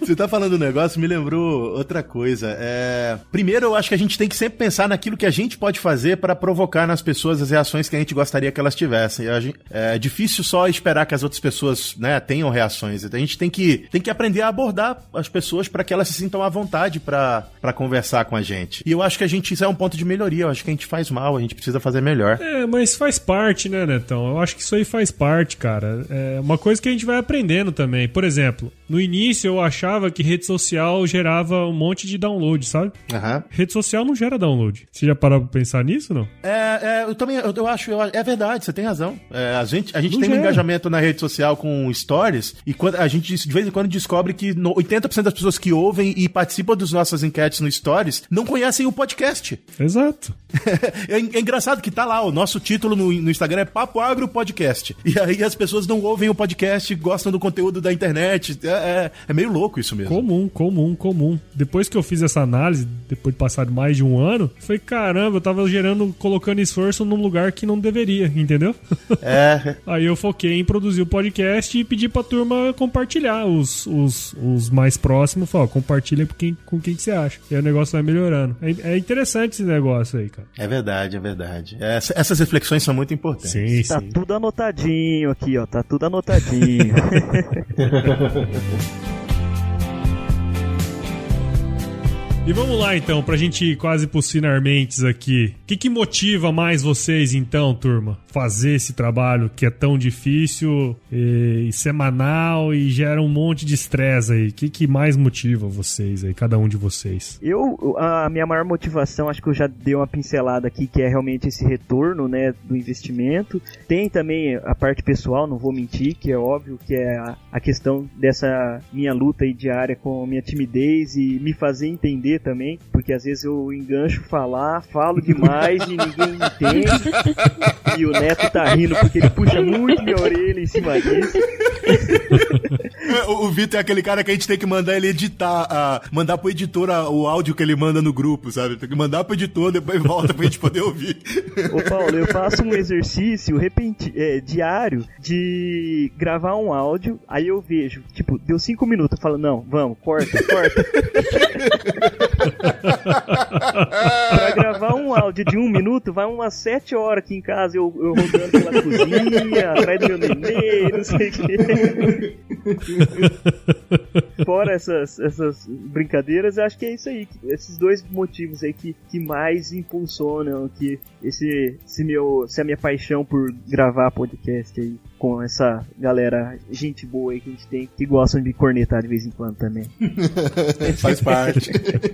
Speaker 4: Você tá falando um negócio, me lembrou outra coisa. É... Primeiro, eu acho que a gente tem que sempre pensar naquilo que a gente pode fazer para provocar nas pessoas as reações que a gente gostaria que elas tivessem. É difícil só esperar que as outras pessoas né, tenham reações. A gente tem que, tem que aprender a abordar as pessoas para que elas se sintam à vontade para conversar com a gente. E eu acho que a gente, isso é um ponto de melhoria. Eu acho que a gente faz mal, a gente precisa fazer melhor.
Speaker 1: É, mas faz parte, né, Netão? Eu acho que isso aí faz parte, cara. É uma coisa que a gente vai aprendendo também. Por exemplo, no início eu achava que rede social gerava um monte de download, sabe?
Speaker 4: Aham.
Speaker 1: Rede social não gera download. Você já parou pra pensar nisso, não?
Speaker 4: É, é, eu também, eu, eu acho, eu- é verdade, você tem razão. É, a gente, a gente
Speaker 1: Não
Speaker 4: tem um
Speaker 1: gera.
Speaker 4: engajamento na rede social com stories e quando, a gente de vez em quando descobre que no- 80% das pessoas que ouvem e participam das nossas enquetes no stories não conhecem o podcast.
Speaker 1: Exato.
Speaker 4: É, é engraçado que tá lá, o nosso título no, no Instagram é Papo Agro Podcast. E aí as pessoas não ouvem o podcast, gostam do conteúdo da internet. É, é- é meio louco isso mesmo.
Speaker 1: Comum, comum, comum. Depois que eu fiz essa análise, depois de passar mais de um ano, foi caramba, eu tava gerando, colocando esforço num lugar que não deveria, entendeu?
Speaker 4: É,
Speaker 1: Aí eu foquei em produzir o podcast e pedi pra turma compartilhar os, os, os mais próximos. Falei, ó, compartilha com quem, com quem que você acha. E aí o negócio vai melhorando. É, é interessante esse negócio aí, cara.
Speaker 4: é verdade, é verdade. Essa- essas reflexões são muito importantes.
Speaker 1: Sim,
Speaker 6: Tá
Speaker 1: sim.
Speaker 6: tudo anotadinho aqui, ó. Tá tudo anotadinho. Tchau.
Speaker 1: E vamos lá então, pra gente ir quase pros finarmentes aqui. O que, que motiva mais vocês então, turma? Fazer esse trabalho que é tão difícil e, e semanal e gera um monte de estresse aí. O que, que mais motiva vocês aí, cada um de vocês?
Speaker 6: Eu, a minha maior motivação, acho que eu já dei uma pincelada aqui, que é realmente esse retorno, né, do investimento. Tem também a parte pessoal, não vou mentir, que é óbvio que é a, a questão dessa minha luta aí diária com a minha timidez e me fazer entender também, porque às vezes eu engancho falar, falo demais e ninguém entende. E o Neto tá rindo porque ele puxa muito minha orelha em cima disso.
Speaker 4: O, o Vitor é aquele cara que a gente tem que mandar ele editar, a, mandar pro editor a- o áudio que ele manda no grupo, sabe? Tem que mandar pro editor, depois volta pra gente poder ouvir.
Speaker 6: Ô Paulo, eu faço um exercício repenti é, diário de gravar um áudio, aí eu vejo, tipo, deu cinco minutos, eu falo, não, vamos, corta, corta. pra gravar um áudio de um minuto, vai umas sete horas aqui em casa, eu, eu rodando pela cozinha, atrás do meu neném, não sei o quê. Fora essas, essas brincadeiras, eu acho que é isso aí. que- Esses dois motivos aí que, que mais impulsionam que esse, esse meu, essa minha paixão por gravar podcast aí com essa galera, gente boa aí que a gente tem, que gostam de cornetar de vez em quando também.
Speaker 4: Faz parte.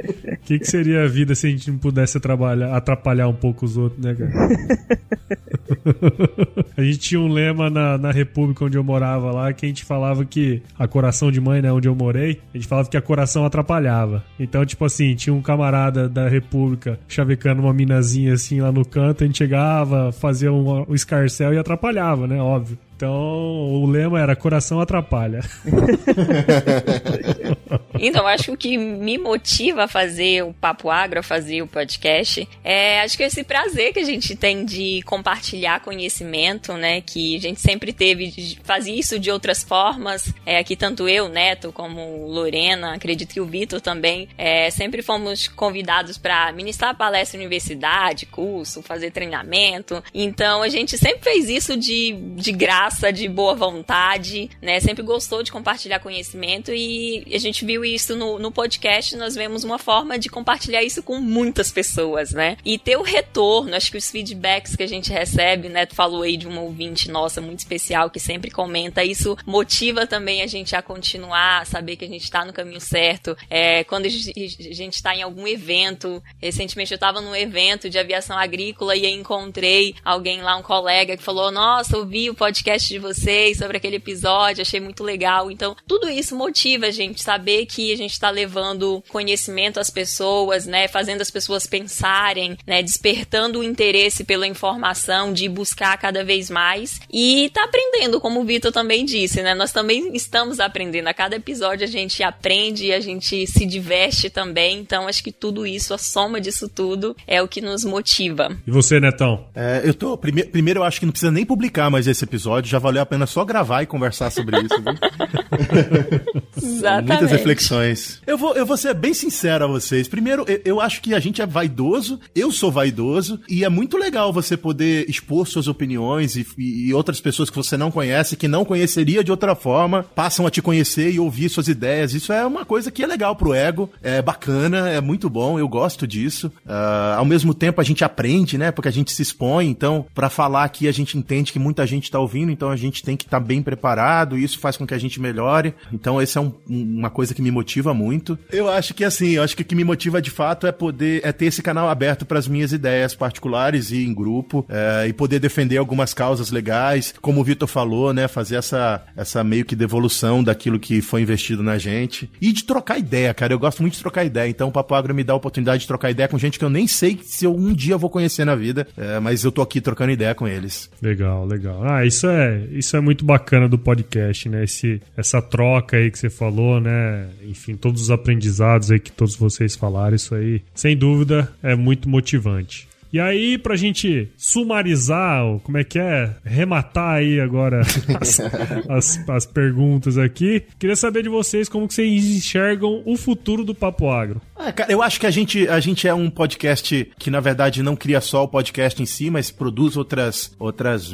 Speaker 1: O que, que seria a vida se a gente não pudesse trabalhar, atrapalhar um pouco os outros, né, cara? a gente tinha um lema na, na República onde eu morava lá que a gente falava que a coração de mãe, né, onde eu morei, a gente falava que a coração atrapalhava. Então, tipo assim, tinha um camarada da República chavecando uma minazinha assim lá no canto, a gente chegava, fazia um, um escarcel e atrapalhava, né, óbvio. Então, o lema era coração atrapalha.
Speaker 5: Então, acho que o que me motiva a fazer o Papo Agro, a fazer o podcast, é acho que esse prazer que a gente tem de compartilhar conhecimento, né? Que a gente sempre teve, fazer isso de outras formas. É, aqui tanto eu, Neto, como Lorena, acredito que o Vitor também, é, sempre fomos convidados para ministrar palestra em universidade, curso, fazer treinamento. Então, a gente sempre fez isso de, de graça, de boa vontade, né? Sempre gostou de compartilhar conhecimento e a gente viu isso no, no podcast, nós vemos uma forma de compartilhar isso com muitas pessoas, né? E ter o retorno, acho que os feedbacks que a gente recebe, né? Tu falou aí de uma ouvinte nossa muito especial que sempre comenta, isso motiva também a gente a continuar, a saber que a gente tá no caminho certo. É, quando a gente, a gente tá em algum evento, recentemente eu tava num evento de aviação agrícola e encontrei alguém lá, um colega, que falou: Nossa, ouvi o podcast de vocês sobre aquele episódio, achei muito legal. Então, tudo isso motiva a gente, saber que a gente tá levando conhecimento às pessoas, né? Fazendo as pessoas pensarem, né? Despertando o interesse pela informação, de buscar cada vez mais. E tá aprendendo, como o Vitor também disse, né? Nós também estamos aprendendo. A cada episódio a gente aprende e a gente se diverte também. Então, acho que tudo isso, a soma disso tudo, é o que nos motiva.
Speaker 1: E você, Netão?
Speaker 4: É, eu tô. Prime primeiro, eu acho que não precisa nem publicar mais esse episódio, já valeu a pena só gravar e conversar sobre isso. viu?
Speaker 5: Exatamente.
Speaker 4: Muitas reflexões. Eu vou, eu vou ser bem sincero a vocês. Primeiro, eu, eu acho que a gente é vaidoso, eu sou vaidoso, e é muito legal você poder expor suas opiniões e, e outras pessoas que você não conhece, que não conheceria de outra forma, passam a te conhecer e ouvir suas ideias. Isso é uma coisa que é legal pro ego, é bacana, é muito bom, eu gosto disso. Ah, ao mesmo tempo, a gente aprende, né? Porque a gente se expõe, então, pra falar aqui, a gente entende que muita gente tá ouvindo, então a gente tem que estar bem preparado, e isso faz com que a gente melhore. Então, essa é um- uma coisa que me motiva muito. Eu acho que assim, eu acho que o que me motiva de fato é poder é ter esse canal aberto para as minhas ideias particulares e em grupo é, e poder defender algumas causas legais, como o Vitor falou, né, fazer essa essa meio que devolução daquilo que foi investido na gente e de trocar ideia, cara. Eu gosto muito de trocar ideia, então o Papo Agro me dá a oportunidade de trocar ideia com gente que eu nem sei se eu um dia vou conhecer na vida, é, mas eu tô aqui trocando ideia com eles.
Speaker 1: Legal, legal. Ah, isso é isso é muito bacana do podcast, né? Esse, essa troca aí que você falou, né? Enfim, todos os aprendizados aí que todos vocês falaram, isso aí, sem dúvida, é muito motivante. E aí, pra gente sumarizar, como é que é? Rematar aí agora as, as, as, perguntas aqui. Queria saber de vocês como que vocês enxergam o futuro do Papo Agro.
Speaker 4: Ah, cara, eu acho que a gente, a gente é um podcast que, na verdade, não cria só o podcast em si, mas produz outras, outras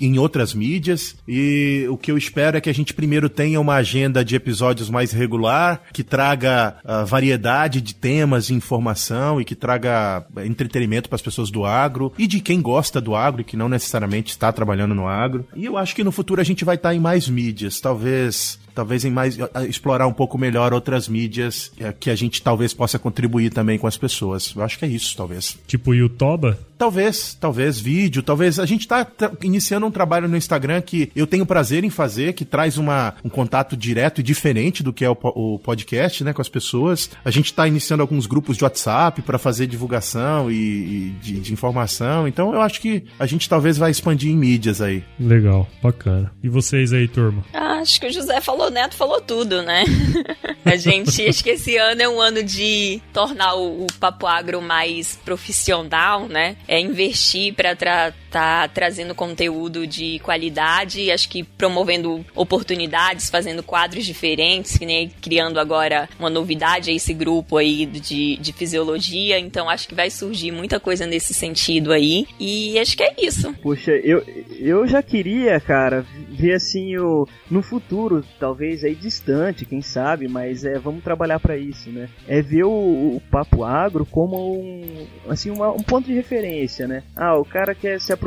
Speaker 4: em outras mídias. E o que eu espero é que a gente primeiro tenha uma agenda de episódios mais regular, que traga uh, variedade de temas e informação e que traga entretenimento para as pessoas pessoas do agro e de quem gosta do agro e que não necessariamente está trabalhando no agro. E eu acho que no futuro a gente vai estar em mais mídias, talvez talvez em mais explorar um pouco melhor outras mídias é, que a gente talvez possa contribuir também com as pessoas. Eu acho que é isso, talvez.
Speaker 1: Tipo Yutoba?
Speaker 4: Talvez, talvez vídeo, talvez. A gente está iniciando um trabalho no Instagram que eu tenho prazer em fazer, que traz uma, um contato direto e diferente do que é o, o podcast, né, com as pessoas. A gente está iniciando alguns grupos de WhatsApp para fazer divulgação e, e de, de, informação. Então eu acho que a gente talvez vai expandir em mídias aí.
Speaker 1: Legal, bacana. E vocês aí, turma?
Speaker 5: Ah, acho que o José falou, Neto falou tudo, né? a gente, acho que esse ano é um ano de tornar o, o Papo Agro mais profissional, né? É investir para estar tá trazendo conteúdo de qualidade, acho que promovendo oportunidades, fazendo quadros diferentes, criando agora uma novidade a esse grupo aí de, de fisiologia. Então acho que vai surgir muita coisa nesse sentido aí. E acho que é isso.
Speaker 6: Poxa, eu, eu já queria, cara, ver assim o no futuro, talvez aí distante, quem sabe, mas é vamos trabalhar para isso, né? É ver o, o, papo agro como um assim uma, um ponto de referência, né? Ah, o cara quer se aprofundar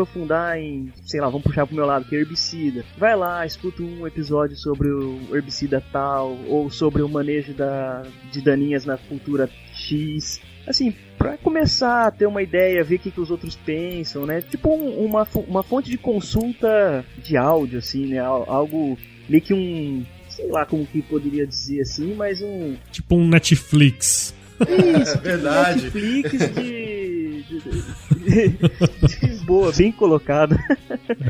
Speaker 6: em, sei lá, vamos puxar pro meu lado, que é herbicida. Vai lá, escuta um episódio sobre o herbicida tal ou sobre o manejo da de daninhas na cultura X assim, para começar a ter uma ideia, ver o que, que os outros pensam, né? Tipo um, uma, uma fonte de consulta de áudio, assim, né? Algo meio que um. Sei lá como que poderia dizer assim, mas um.
Speaker 1: Tipo um Netflix.
Speaker 6: Isso, tipo verdade. Netflix de, de, de, de, boa, bem colocado.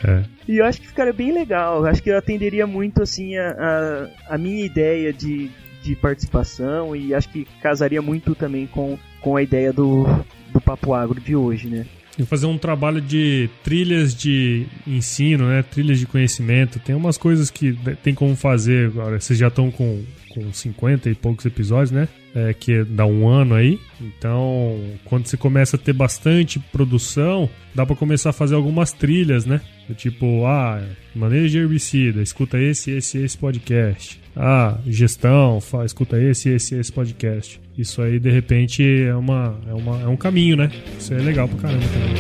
Speaker 6: É. E eu acho que ficaria bem legal. Acho que eu atenderia muito assim a, a, a minha ideia de, de participação e acho que casaria muito também com, com a ideia do, do Papo Agro de hoje, né?
Speaker 1: E fazer um trabalho de trilhas de ensino, né? Trilhas de conhecimento. Tem umas coisas que tem como fazer agora. Vocês já estão com, com 50 e poucos episódios, né? É, que dá um ano aí. Então, quando você começa a ter bastante produção, dá para começar a fazer algumas trilhas, né? Tipo, ah, manejo de herbicida, escuta esse, esse, esse podcast ah, gestão, faz, escuta esse, esse, esse podcast. Isso aí, de repente, é, uma, é, uma, é um caminho, né? Isso é legal pra caramba também.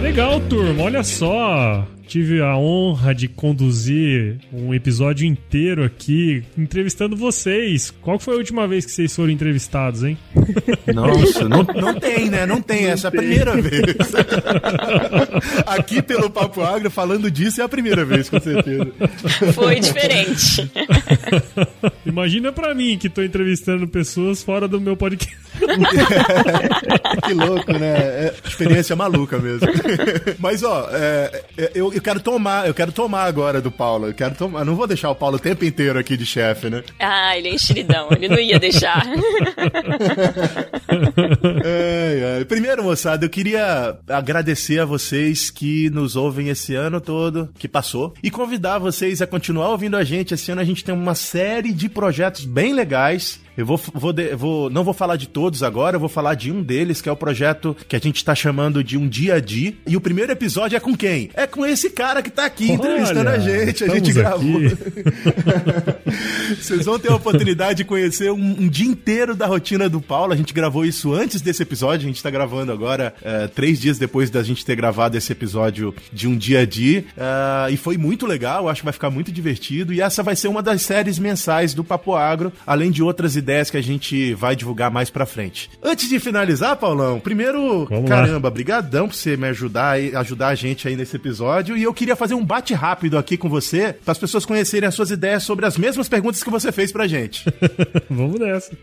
Speaker 1: Legal, turma, olha só tive a honra de conduzir um episódio inteiro aqui entrevistando vocês. Qual foi a última vez que vocês foram entrevistados, hein?
Speaker 4: Nossa, não, não tem, né? Não tem. Essa é a primeira vez. aqui pelo Papo Agro, falando disso, é a primeira vez, com certeza.
Speaker 5: Foi diferente.
Speaker 1: Imagina pra mim que tô entrevistando pessoas fora do meu podcast.
Speaker 4: que louco, né? É experiência maluca mesmo. Mas, ó, é, é eu, eu quero tomar, eu quero tomar agora do Paulo. Eu quero tomar. Não vou deixar o Paulo o tempo inteiro aqui de chefe, né?
Speaker 5: Ah, ele é enxeridão, ele não ia deixar.
Speaker 4: é, é. Primeiro, moçada, eu queria agradecer a vocês que nos ouvem esse ano todo, que passou, e convidar vocês a continuar ouvindo a gente. Esse ano a gente tem uma série de projetos bem legais eu vou, vou, vou, não vou falar de todos agora, eu vou falar de um deles, que é o projeto que a gente tá chamando de Um Dia a Dia. E o primeiro episódio é com quem? É com esse cara que tá aqui entrevistando Olha, a gente. A gente gravou. Vocês vão ter a oportunidade de conhecer um, um, dia inteiro da rotina do Paulo. A gente gravou isso antes desse episódio. A gente tá gravando agora, uh, três dias depois da gente ter gravado esse episódio de um dia a dia. Uh, e foi muito legal. Acho que vai ficar muito divertido. E essa vai ser uma das séries mensais do Papo Agro, além de outras ideias que a gente vai divulgar mais pra frente. Antes de finalizar, Paulão, primeiro, Vamos caramba, lá. brigadão por você me ajudar, ajudar a gente aí nesse episódio. E eu queria fazer um bate rápido aqui com você, para as pessoas conhecerem as suas ideias sobre as mesmas perguntas que você fez pra gente.
Speaker 1: Vamos nessa.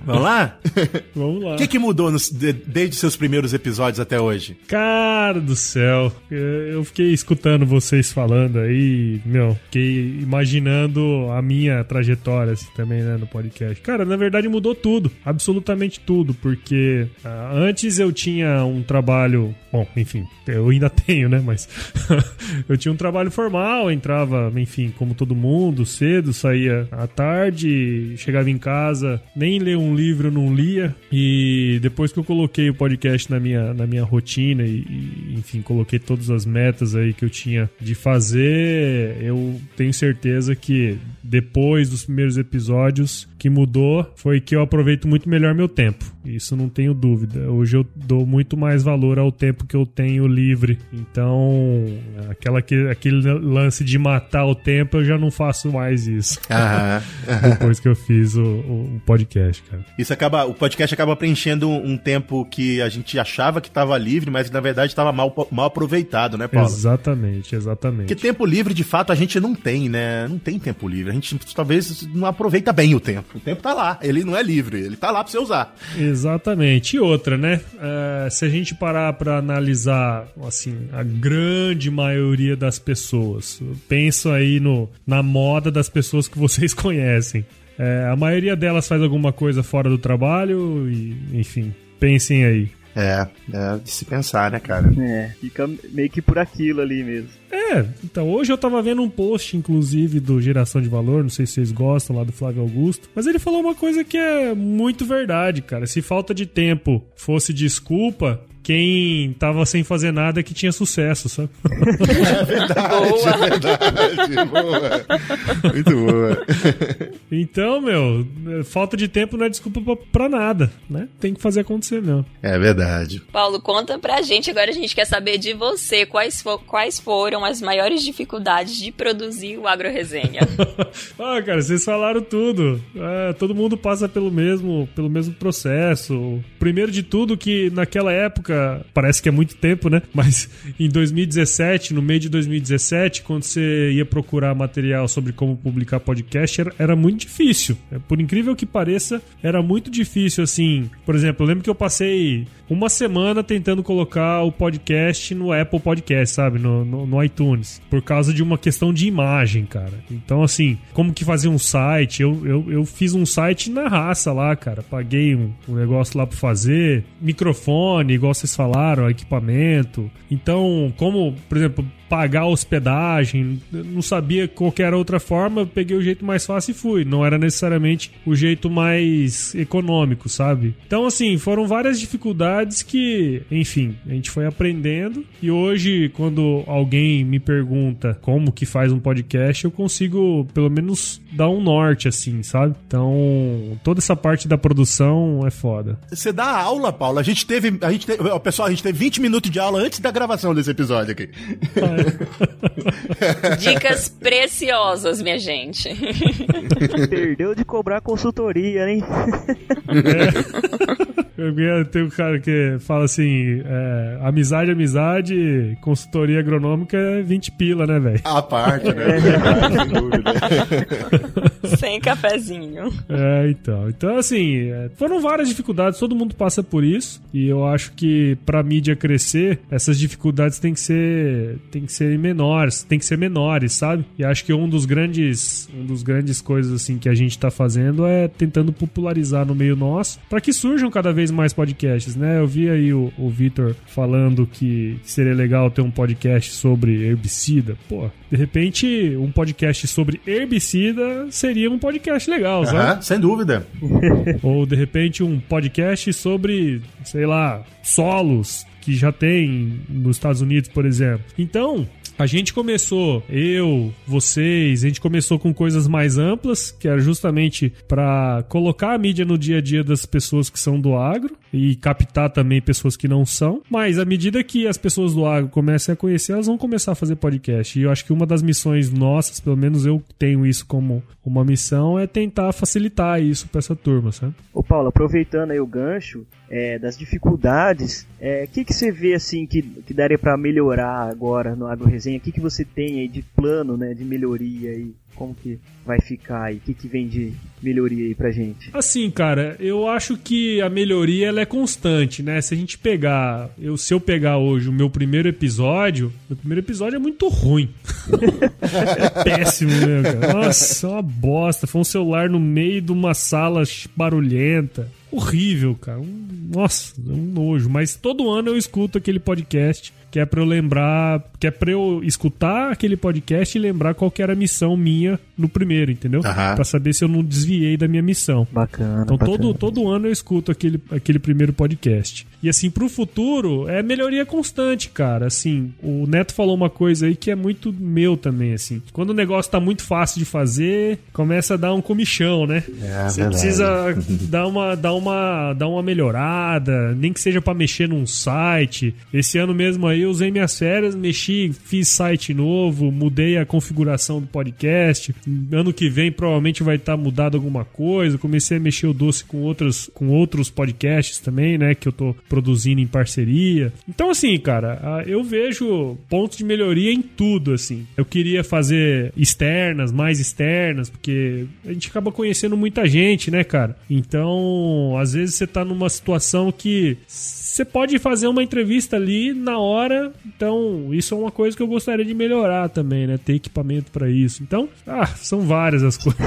Speaker 4: Vamos lá?
Speaker 1: Vamos lá.
Speaker 4: O que, que mudou nos, de, desde seus primeiros episódios até hoje?
Speaker 1: Cara do céu, eu fiquei escutando vocês falando aí, meu, fiquei imaginando a minha trajetória assim, também, né, no podcast. Cara, na verdade mudou tudo, absolutamente tudo, porque uh, antes eu tinha um trabalho, bom, enfim, eu ainda tenho, né, mas eu tinha um trabalho formal, entrava, enfim, como todo mundo, cedo, saía à tarde, chegava em casa, nem ler um livro não lia. E depois que eu coloquei o podcast na minha, na minha rotina e, e, enfim, coloquei todas as metas aí que eu tinha de fazer, eu tenho certeza que depois dos primeiros episódios que mudou foi que eu aproveito muito melhor meu tempo. Isso não tenho dúvida. Hoje eu dou muito mais valor ao tempo que eu tenho livre. Então, aquela, aquele lance de matar o tempo, eu já não faço mais isso. Depois que eu fiz o, o, podcast, cara.
Speaker 4: Isso acaba, o podcast acaba preenchendo um tempo que a gente achava que estava livre, mas na verdade estava mal, mal aproveitado, né, Paulo?
Speaker 1: Exatamente, exatamente.
Speaker 4: Porque tempo livre, de fato, a gente não tem, né? Não tem tempo livre. Gente talvez não aproveita bem o tempo. O tempo tá lá, ele não é livre, ele tá lá pra você usar.
Speaker 1: Exatamente. E outra, né? Uh, se a gente parar pra analisar, assim, a grande maioria das pessoas, penso aí no, na moda das pessoas que vocês conhecem. É, a maioria delas faz alguma coisa fora do trabalho e, enfim, pensem aí.
Speaker 4: É, é de se pensar, né, cara?
Speaker 6: É, fica meio que por aquilo ali mesmo.
Speaker 1: É, então hoje eu tava vendo um post, inclusive, do Geração de Valor, não sei se vocês gostam, lá do Flávio Augusto, mas ele falou uma coisa que é muito verdade, cara. Se falta de tempo fosse desculpa, quem tava sem fazer nada é que tinha sucesso, sabe?
Speaker 4: É verdade, boa. é verdade. Boa. Muito boa.
Speaker 1: Então, meu, falta de tempo não é desculpa pra, pra nada, né? Tem que fazer acontecer mesmo.
Speaker 4: É verdade.
Speaker 5: Paulo, conta pra gente, agora a gente quer saber de você, quais, for, quais foram as maiores dificuldades de produzir o Agro Resenha?
Speaker 1: ah, cara, vocês falaram tudo. É, todo mundo passa pelo mesmo, pelo mesmo processo. Primeiro de tudo que naquela época parece que é muito tempo, né? Mas em 2017, no meio de 2017, quando você ia procurar material sobre como publicar podcast, era, era muito difícil. Por incrível que pareça, era muito difícil, assim. Por exemplo, eu lembro que eu passei uma semana tentando colocar o podcast no Apple Podcast, sabe? No, no, no, iTunes. Por causa de uma questão de imagem, cara. Então, assim, como que fazer um site? Eu, eu, eu fiz um site na raça lá, cara. Paguei um, um negócio lá pra fazer. Microfone, igual vocês falaram, equipamento. Então, como, por exemplo, pagar hospedagem, não sabia qualquer outra forma, peguei o jeito mais fácil e fui. Não era necessariamente o jeito mais econômico, sabe? Então, assim, foram várias dificuldades que, enfim, a gente foi aprendendo. E hoje, quando alguém me pergunta como que faz um podcast, eu consigo, pelo menos, dar um norte, assim, sabe? Então, toda essa parte da produção é foda.
Speaker 4: Você dá aula, Paulo? A gente teve. A gente teve, pessoal, a gente teve 20 minutos de aula antes da gravação desse episódio aqui.
Speaker 5: Dicas preciosas, minha gente.
Speaker 6: Perdeu de cobrar consultoria, hein?
Speaker 1: É. Tem um cara que fala assim: é, amizade, amizade, consultoria agronômica é 20 pila, né, velho?
Speaker 4: A parte, né?
Speaker 5: É. Sem cafezinho.
Speaker 1: É, então. Então, assim, é, foram várias dificuldades, todo mundo passa por isso. E eu acho que pra mídia crescer, essas dificuldades têm que ser. Tem que serem menores, tem que ser menores, sabe? E acho que um dos grandes, um dos grandes coisas assim que a gente tá fazendo é tentando popularizar no meio nosso, para que surjam cada vez mais podcasts, né? Eu vi aí o, o Vitor falando que seria legal ter um podcast sobre herbicida. Pô, de repente um podcast sobre herbicida seria um podcast legal, sabe?
Speaker 4: sem dúvida.
Speaker 1: Ou de repente um podcast sobre, sei lá, solos que já tem nos Estados Unidos, por exemplo. Então, A gente começou, eu, vocês, a gente começou com coisas mais amplas, que era justamente para colocar a mídia no dia a dia das pessoas que são do agro e captar também pessoas que não são. Mas à medida que as pessoas do agro comecem a conhecer, elas vão começar a fazer podcast. E eu acho que uma das missões nossas, pelo menos eu tenho isso como uma missão, é tentar facilitar isso para essa turma, sabe?
Speaker 6: Ô Paulo, aproveitando aí o gancho é, das dificuldades, o é, que, que você vê assim que, que daria para melhorar agora no Agro Resenha? O que, que você tem aí de plano, né, de melhoria aí? Como que vai ficar aí? O que, que vem de melhoria aí pra gente?
Speaker 1: Assim, cara, eu acho que a melhoria ela é constante, né? Se a gente pegar, eu, se eu pegar hoje o meu primeiro episódio, meu primeiro episódio é muito ruim. é péssimo, né, cara? Nossa, é uma bosta. Foi um celular no meio de uma sala barulhenta horrível, cara. Um, nossa, um nojo. Mas todo ano eu escuto aquele podcast que é pra eu lembrar, que é pra eu escutar aquele podcast e lembrar qual que era a missão minha no primeiro, entendeu? Uhum. Pra saber se eu não desviei da minha missão.
Speaker 6: Bacana.
Speaker 1: Então
Speaker 6: bacana.
Speaker 1: Todo, todo ano eu escuto aquele, aquele primeiro podcast. E assim, pro futuro, é melhoria constante, cara. Assim, o Neto falou uma coisa aí que é muito meu também, assim. Quando o negócio tá muito fácil de fazer, começa a dar um comichão, né? É, Você precisa dar uma, dar, uma, dar uma melhorada, nem que seja para mexer num site. Esse ano mesmo aí eu usei minhas férias, mexi, fiz site novo, mudei a configuração do podcast. Ano que vem provavelmente vai estar tá mudado alguma coisa. Comecei a mexer o doce com outros, com outros podcasts também, né? Que eu tô produzindo em parceria. Então, assim, cara, eu vejo pontos de melhoria em tudo, assim. Eu queria fazer externas, mais externas, porque a gente acaba conhecendo muita gente, né, cara? Então, às vezes você tá numa situação que você pode fazer uma entrevista ali na hora. Então, isso é uma coisa que eu gostaria de melhorar também, né? Ter equipamento para isso. Então, ah, são várias as coisas.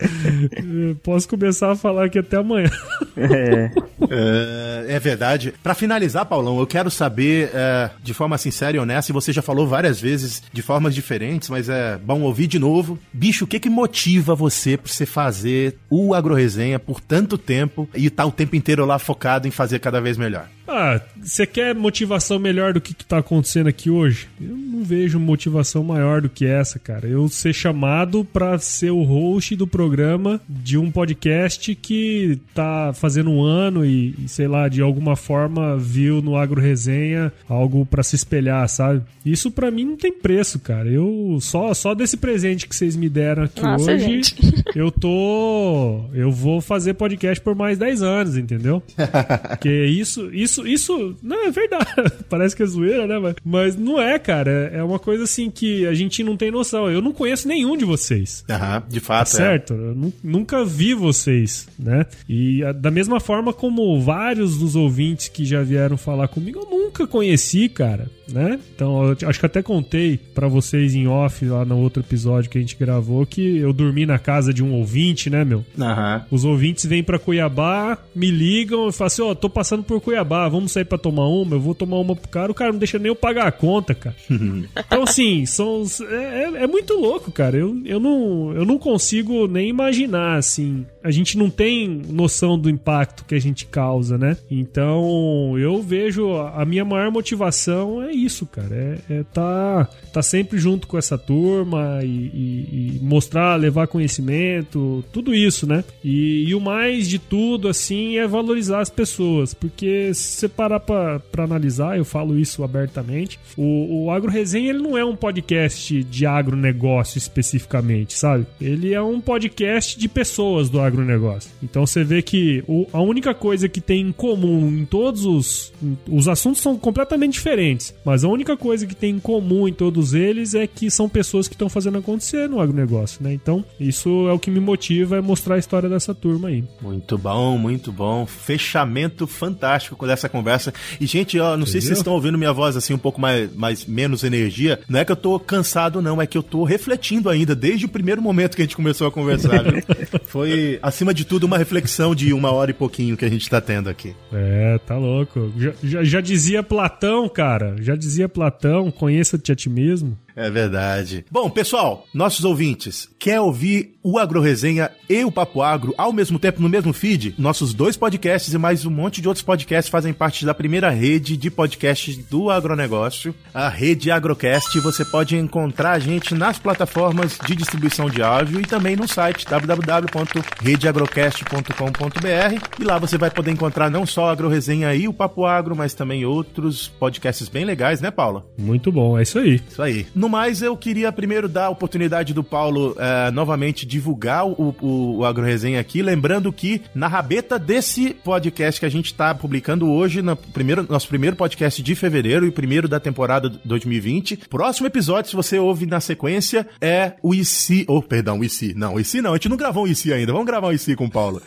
Speaker 1: Posso começar a falar aqui até amanhã.
Speaker 4: é. é, é verdade. Para finalizar, Paulão, eu quero saber, é, de forma sincera e honesta, e você já falou várias vezes de formas diferentes, mas é bom ouvir de novo. Bicho, o que que motiva você pra você fazer o AgroResenha por tanto tempo e estar tá o tempo inteiro lá focado em fazer cada vez melhor? time.
Speaker 1: Ah, você quer motivação melhor do que, que tá acontecendo aqui hoje? Eu não vejo motivação maior do que essa, cara. Eu ser chamado para ser o host do programa de um podcast que tá fazendo um ano e, e sei lá, de alguma forma viu no Agro Resenha algo para se espelhar, sabe? Isso para mim não tem preço, cara. Eu só só desse presente que vocês me deram aqui Nossa, hoje, gente. eu tô eu vou fazer podcast por mais 10 anos, entendeu? Porque isso isso, isso, não, é verdade. Parece que é zoeira, né? Mas, mas não é, cara. É uma coisa assim que a gente não tem noção. Eu não conheço nenhum de vocês.
Speaker 4: Aham, de fato.
Speaker 1: Tá certo? É. Eu nunca vi vocês, né? E da mesma forma como vários dos ouvintes que já vieram falar comigo, eu nunca conheci, cara né? Então, acho que até contei para vocês em off lá no outro episódio que a gente gravou que eu dormi na casa de um ouvinte, né, meu?
Speaker 4: Uhum.
Speaker 1: Os ouvintes vêm para Cuiabá, me ligam e falam assim: Ó, oh, tô passando por Cuiabá, vamos sair para tomar uma? Eu vou tomar uma pro cara, o cara não deixa nem eu pagar a conta, cara. então, assim, são, é, é, é, muito louco, cara. Eu, eu, não, eu não consigo nem imaginar, assim. A gente não tem noção do impacto que a gente causa, né? Então, eu vejo a minha maior motivação é isso, cara. É, é tá, tá sempre junto com essa turma e, e, e mostrar, levar conhecimento, tudo isso, né? E, e, o mais de tudo, assim, é valorizar as pessoas. Porque se você parar pra, analisar, eu falo isso abertamente, o, o Agro Resenha ele não é um podcast de agronegócio especificamente, sabe? Ele é um podcast de pessoas do agronegócio. Então você vê que o, a única coisa que tem em comum em todos os. Os assuntos são completamente diferentes. Mas a única coisa que tem em comum em todos eles é que são pessoas que estão fazendo acontecer no agronegócio, né? Então, isso é o que me motiva é mostrar a história dessa turma aí.
Speaker 4: Muito bom, muito bom. Fechamento fantástico dessa conversa. E, gente, ó, não Entendeu? sei se vocês estão ouvindo minha voz assim, um pouco mais, mais menos energia. Não é que eu tô cansado, não, é que eu tô refletindo ainda, desde o primeiro momento que a gente começou a conversar, viu? Foi, acima de tudo, uma reflexão de uma hora e pouquinho que a gente tá tendo aqui.
Speaker 1: É, tá louco. Já, já, já dizia Platão, cara. Já dizia Platão, conheça-te a ti mesmo.
Speaker 4: É verdade. Bom, pessoal, nossos ouvintes, quer ouvir o Agro Resenha e o Papo Agro ao mesmo tempo no mesmo feed? Nossos dois podcasts e mais um monte de outros podcasts fazem parte da primeira rede de podcasts do agronegócio, a Rede Agrocast. Você pode encontrar a gente nas plataformas de distribuição de áudio e também no site www.redeagrocast.com.br e lá você vai poder encontrar não só a Agro Resenha e o Papo Agro, mas também outros podcasts bem legais, né, Paula?
Speaker 1: Muito bom, é isso aí.
Speaker 4: Isso aí. No mais, eu queria primeiro dar a oportunidade do Paulo uh, novamente divulgar o, o, o Agro Resenha aqui, lembrando que na rabeta desse podcast que a gente está publicando hoje, no primeiro, nosso primeiro podcast de fevereiro e primeiro da temporada 2020, próximo episódio, se você ouve na sequência, é o IC, oh, perdão, o IC, não, o IC não, a gente não gravou o IC ainda, vamos gravar o IC com o Paulo.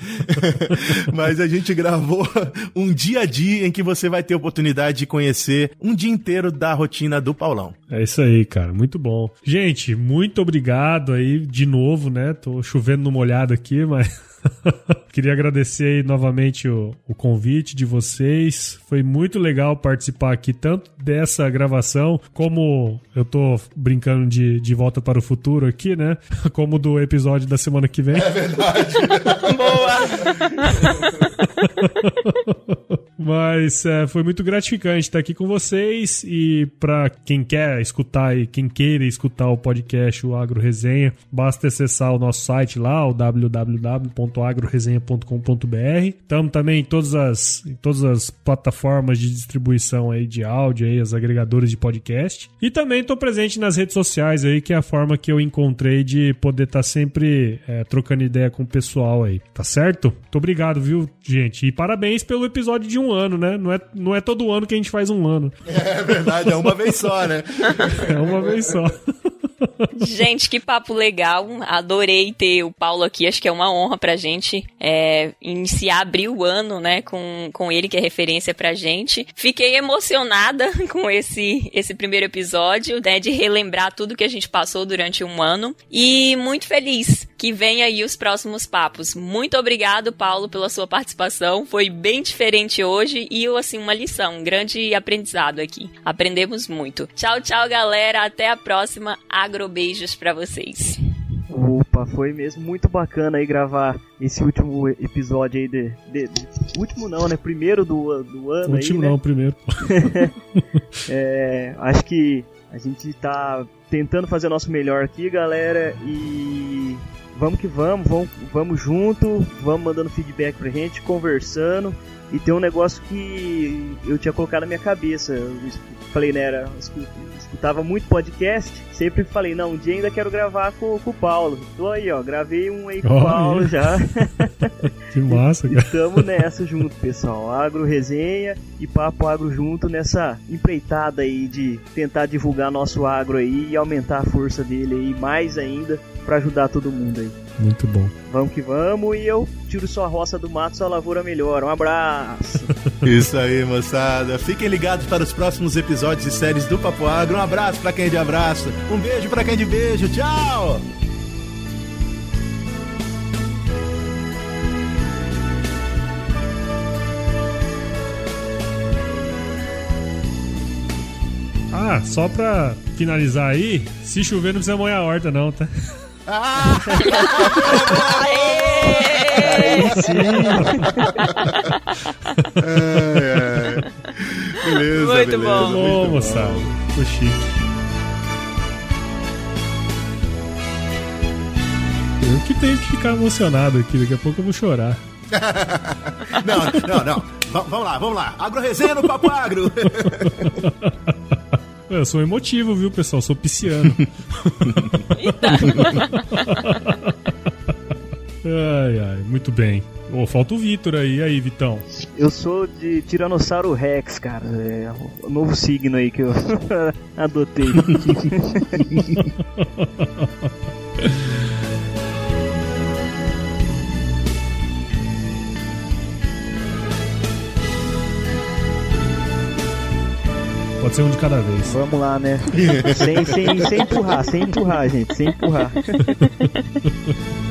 Speaker 4: Mas a gente gravou um dia a dia em que você vai ter oportunidade de conhecer um dia inteiro da rotina do Paulão.
Speaker 1: É isso aí, cara. Muito bom. Gente, muito obrigado aí de novo, né? Tô chovendo no molhado aqui, mas Queria agradecer aí novamente o, o, convite de vocês. Foi muito legal participar aqui, tanto dessa gravação, como eu tô brincando de, de volta para o futuro aqui, né? Como do episódio da semana que vem.
Speaker 4: É verdade.
Speaker 5: Boa!
Speaker 1: Mas é, foi muito gratificante estar aqui com vocês e para quem quer escutar e quem queira escutar o podcast, o Agro Resenha, basta acessar o nosso site lá, o www.agroresenha.com.br. Estamos também em todas as, em todas as plataformas de distribuição aí de áudio, aí, as agregadoras de podcast. E também estou presente nas redes sociais aí, que é a forma que eu encontrei de poder estar tá sempre é, trocando ideia com o pessoal aí, tá certo? Muito obrigado, viu, gente? E parabéns pelo episódio de um ano, né? Não é, não é todo ano que a gente faz um ano.
Speaker 4: É verdade, é uma vez só, né?
Speaker 1: É uma vez só.
Speaker 5: Gente, que papo legal. Adorei ter o Paulo aqui. Acho que é uma honra pra gente é, iniciar, abrir o ano, né, com, com ele, que é referência pra gente. Fiquei emocionada com esse, esse primeiro episódio, né, de relembrar tudo que a gente passou durante um ano. E muito feliz que venha aí os próximos papos. Muito obrigado, Paulo, pela sua participação. Foi bem diferente hoje e, assim, uma lição, um grande aprendizado aqui. Aprendemos muito. Tchau, tchau, galera. Até a próxima. Agrobeijos para vocês.
Speaker 6: Opa, foi mesmo muito bacana aí gravar esse último episódio aí de, de, de último não, né? Primeiro do, do ano
Speaker 1: último
Speaker 6: aí, né?
Speaker 1: não, primeiro.
Speaker 6: é, acho que a gente tá tentando fazer o nosso melhor aqui, galera, e vamos que vamos, vamos, vamos junto, vamos mandando feedback pra gente, conversando. E tem um negócio que eu tinha colocado na minha cabeça. Eu falei, né, era, escutava muito podcast, sempre falei, não, um dia ainda quero gravar com, com o Paulo. Tô aí, ó, gravei um aí com o Paulo já.
Speaker 1: Que massa, cara.
Speaker 6: E tamo nessa junto, pessoal. Agro resenha e papo agro junto nessa empreitada aí de tentar divulgar nosso agro aí e aumentar a força dele aí mais ainda para ajudar todo mundo aí.
Speaker 1: Muito bom.
Speaker 6: Vamos que vamos e eu tiro sua roça do mato, sua lavoura melhor. Um abraço.
Speaker 4: Isso aí, moçada. Fiquem ligados para os próximos episódios e séries do Papo Agro. Um abraço para quem é de abraço. Um beijo para quem é de beijo. Tchau!
Speaker 1: Ah, só pra finalizar aí, se chover não precisa molhar a horta não, tá?
Speaker 6: Aí sim.
Speaker 4: Ai, ai. Beleza,
Speaker 5: Muito
Speaker 4: beleza.
Speaker 5: bom.
Speaker 1: Ô, moçada, ficou chique. Eu que tenho que ficar emocionado aqui, daqui a pouco eu vou chorar.
Speaker 4: Não, não, não. Va- vamos lá, vamos lá. Agro resenha no Papo Agro.
Speaker 1: Eu sou emotivo, viu, pessoal? Sou pisciano. ai, ai, muito bem. Ô, falta o Vitor aí. E aí, Vitão?
Speaker 6: Eu sou de Tiranossauro Rex, cara. É o novo signo aí que eu adotei.
Speaker 1: Pode ser um de cada vez.
Speaker 6: Vamos lá, né? sem, sem, sem empurrar, sem empurrar, gente, sem empurrar.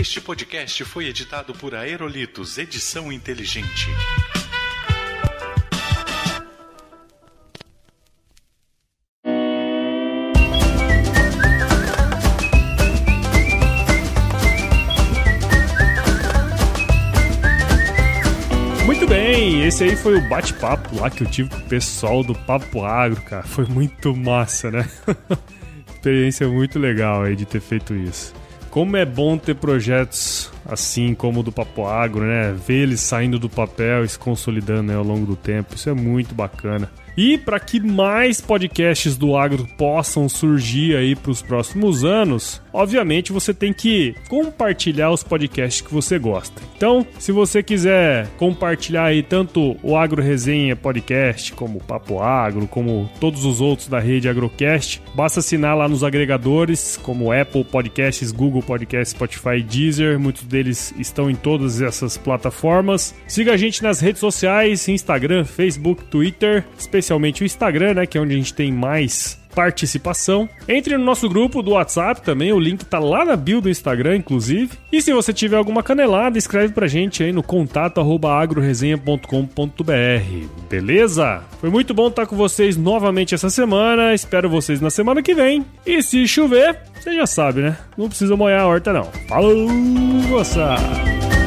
Speaker 7: Este podcast foi editado por Aerolitos Edição Inteligente.
Speaker 1: Esse aí foi o bate-papo lá que eu tive com o pessoal do Papo Agro, cara. Foi muito massa, né? Experiência muito legal aí de ter feito isso. Como é bom ter projetos assim como o do Papo Agro, né? Ver eles saindo do papel e se consolidando né, ao longo do tempo. Isso é muito bacana. E para que mais podcasts do agro possam surgir aí para os próximos anos, obviamente você tem que compartilhar os podcasts que você gosta. Então, se você quiser compartilhar aí tanto o Agro Resenha Podcast, como o Papo Agro, como todos os outros da rede Agrocast, basta assinar lá nos agregadores, como Apple Podcasts, Google Podcasts, Spotify, Deezer, muitos deles estão em todas essas plataformas. Siga a gente nas redes sociais, Instagram, Facebook, Twitter, especialmente o Instagram, né, que é onde a gente tem mais participação. Entre no nosso grupo do WhatsApp também, o link tá lá na bio do Instagram, inclusive. E se você tiver alguma canelada, escreve pra gente aí no contato agroresenha.com.br, beleza? Foi muito bom estar com vocês novamente essa semana, espero vocês na semana que vem. E se chover, você já sabe, né? Não precisa molhar a horta não. Falou, moçada!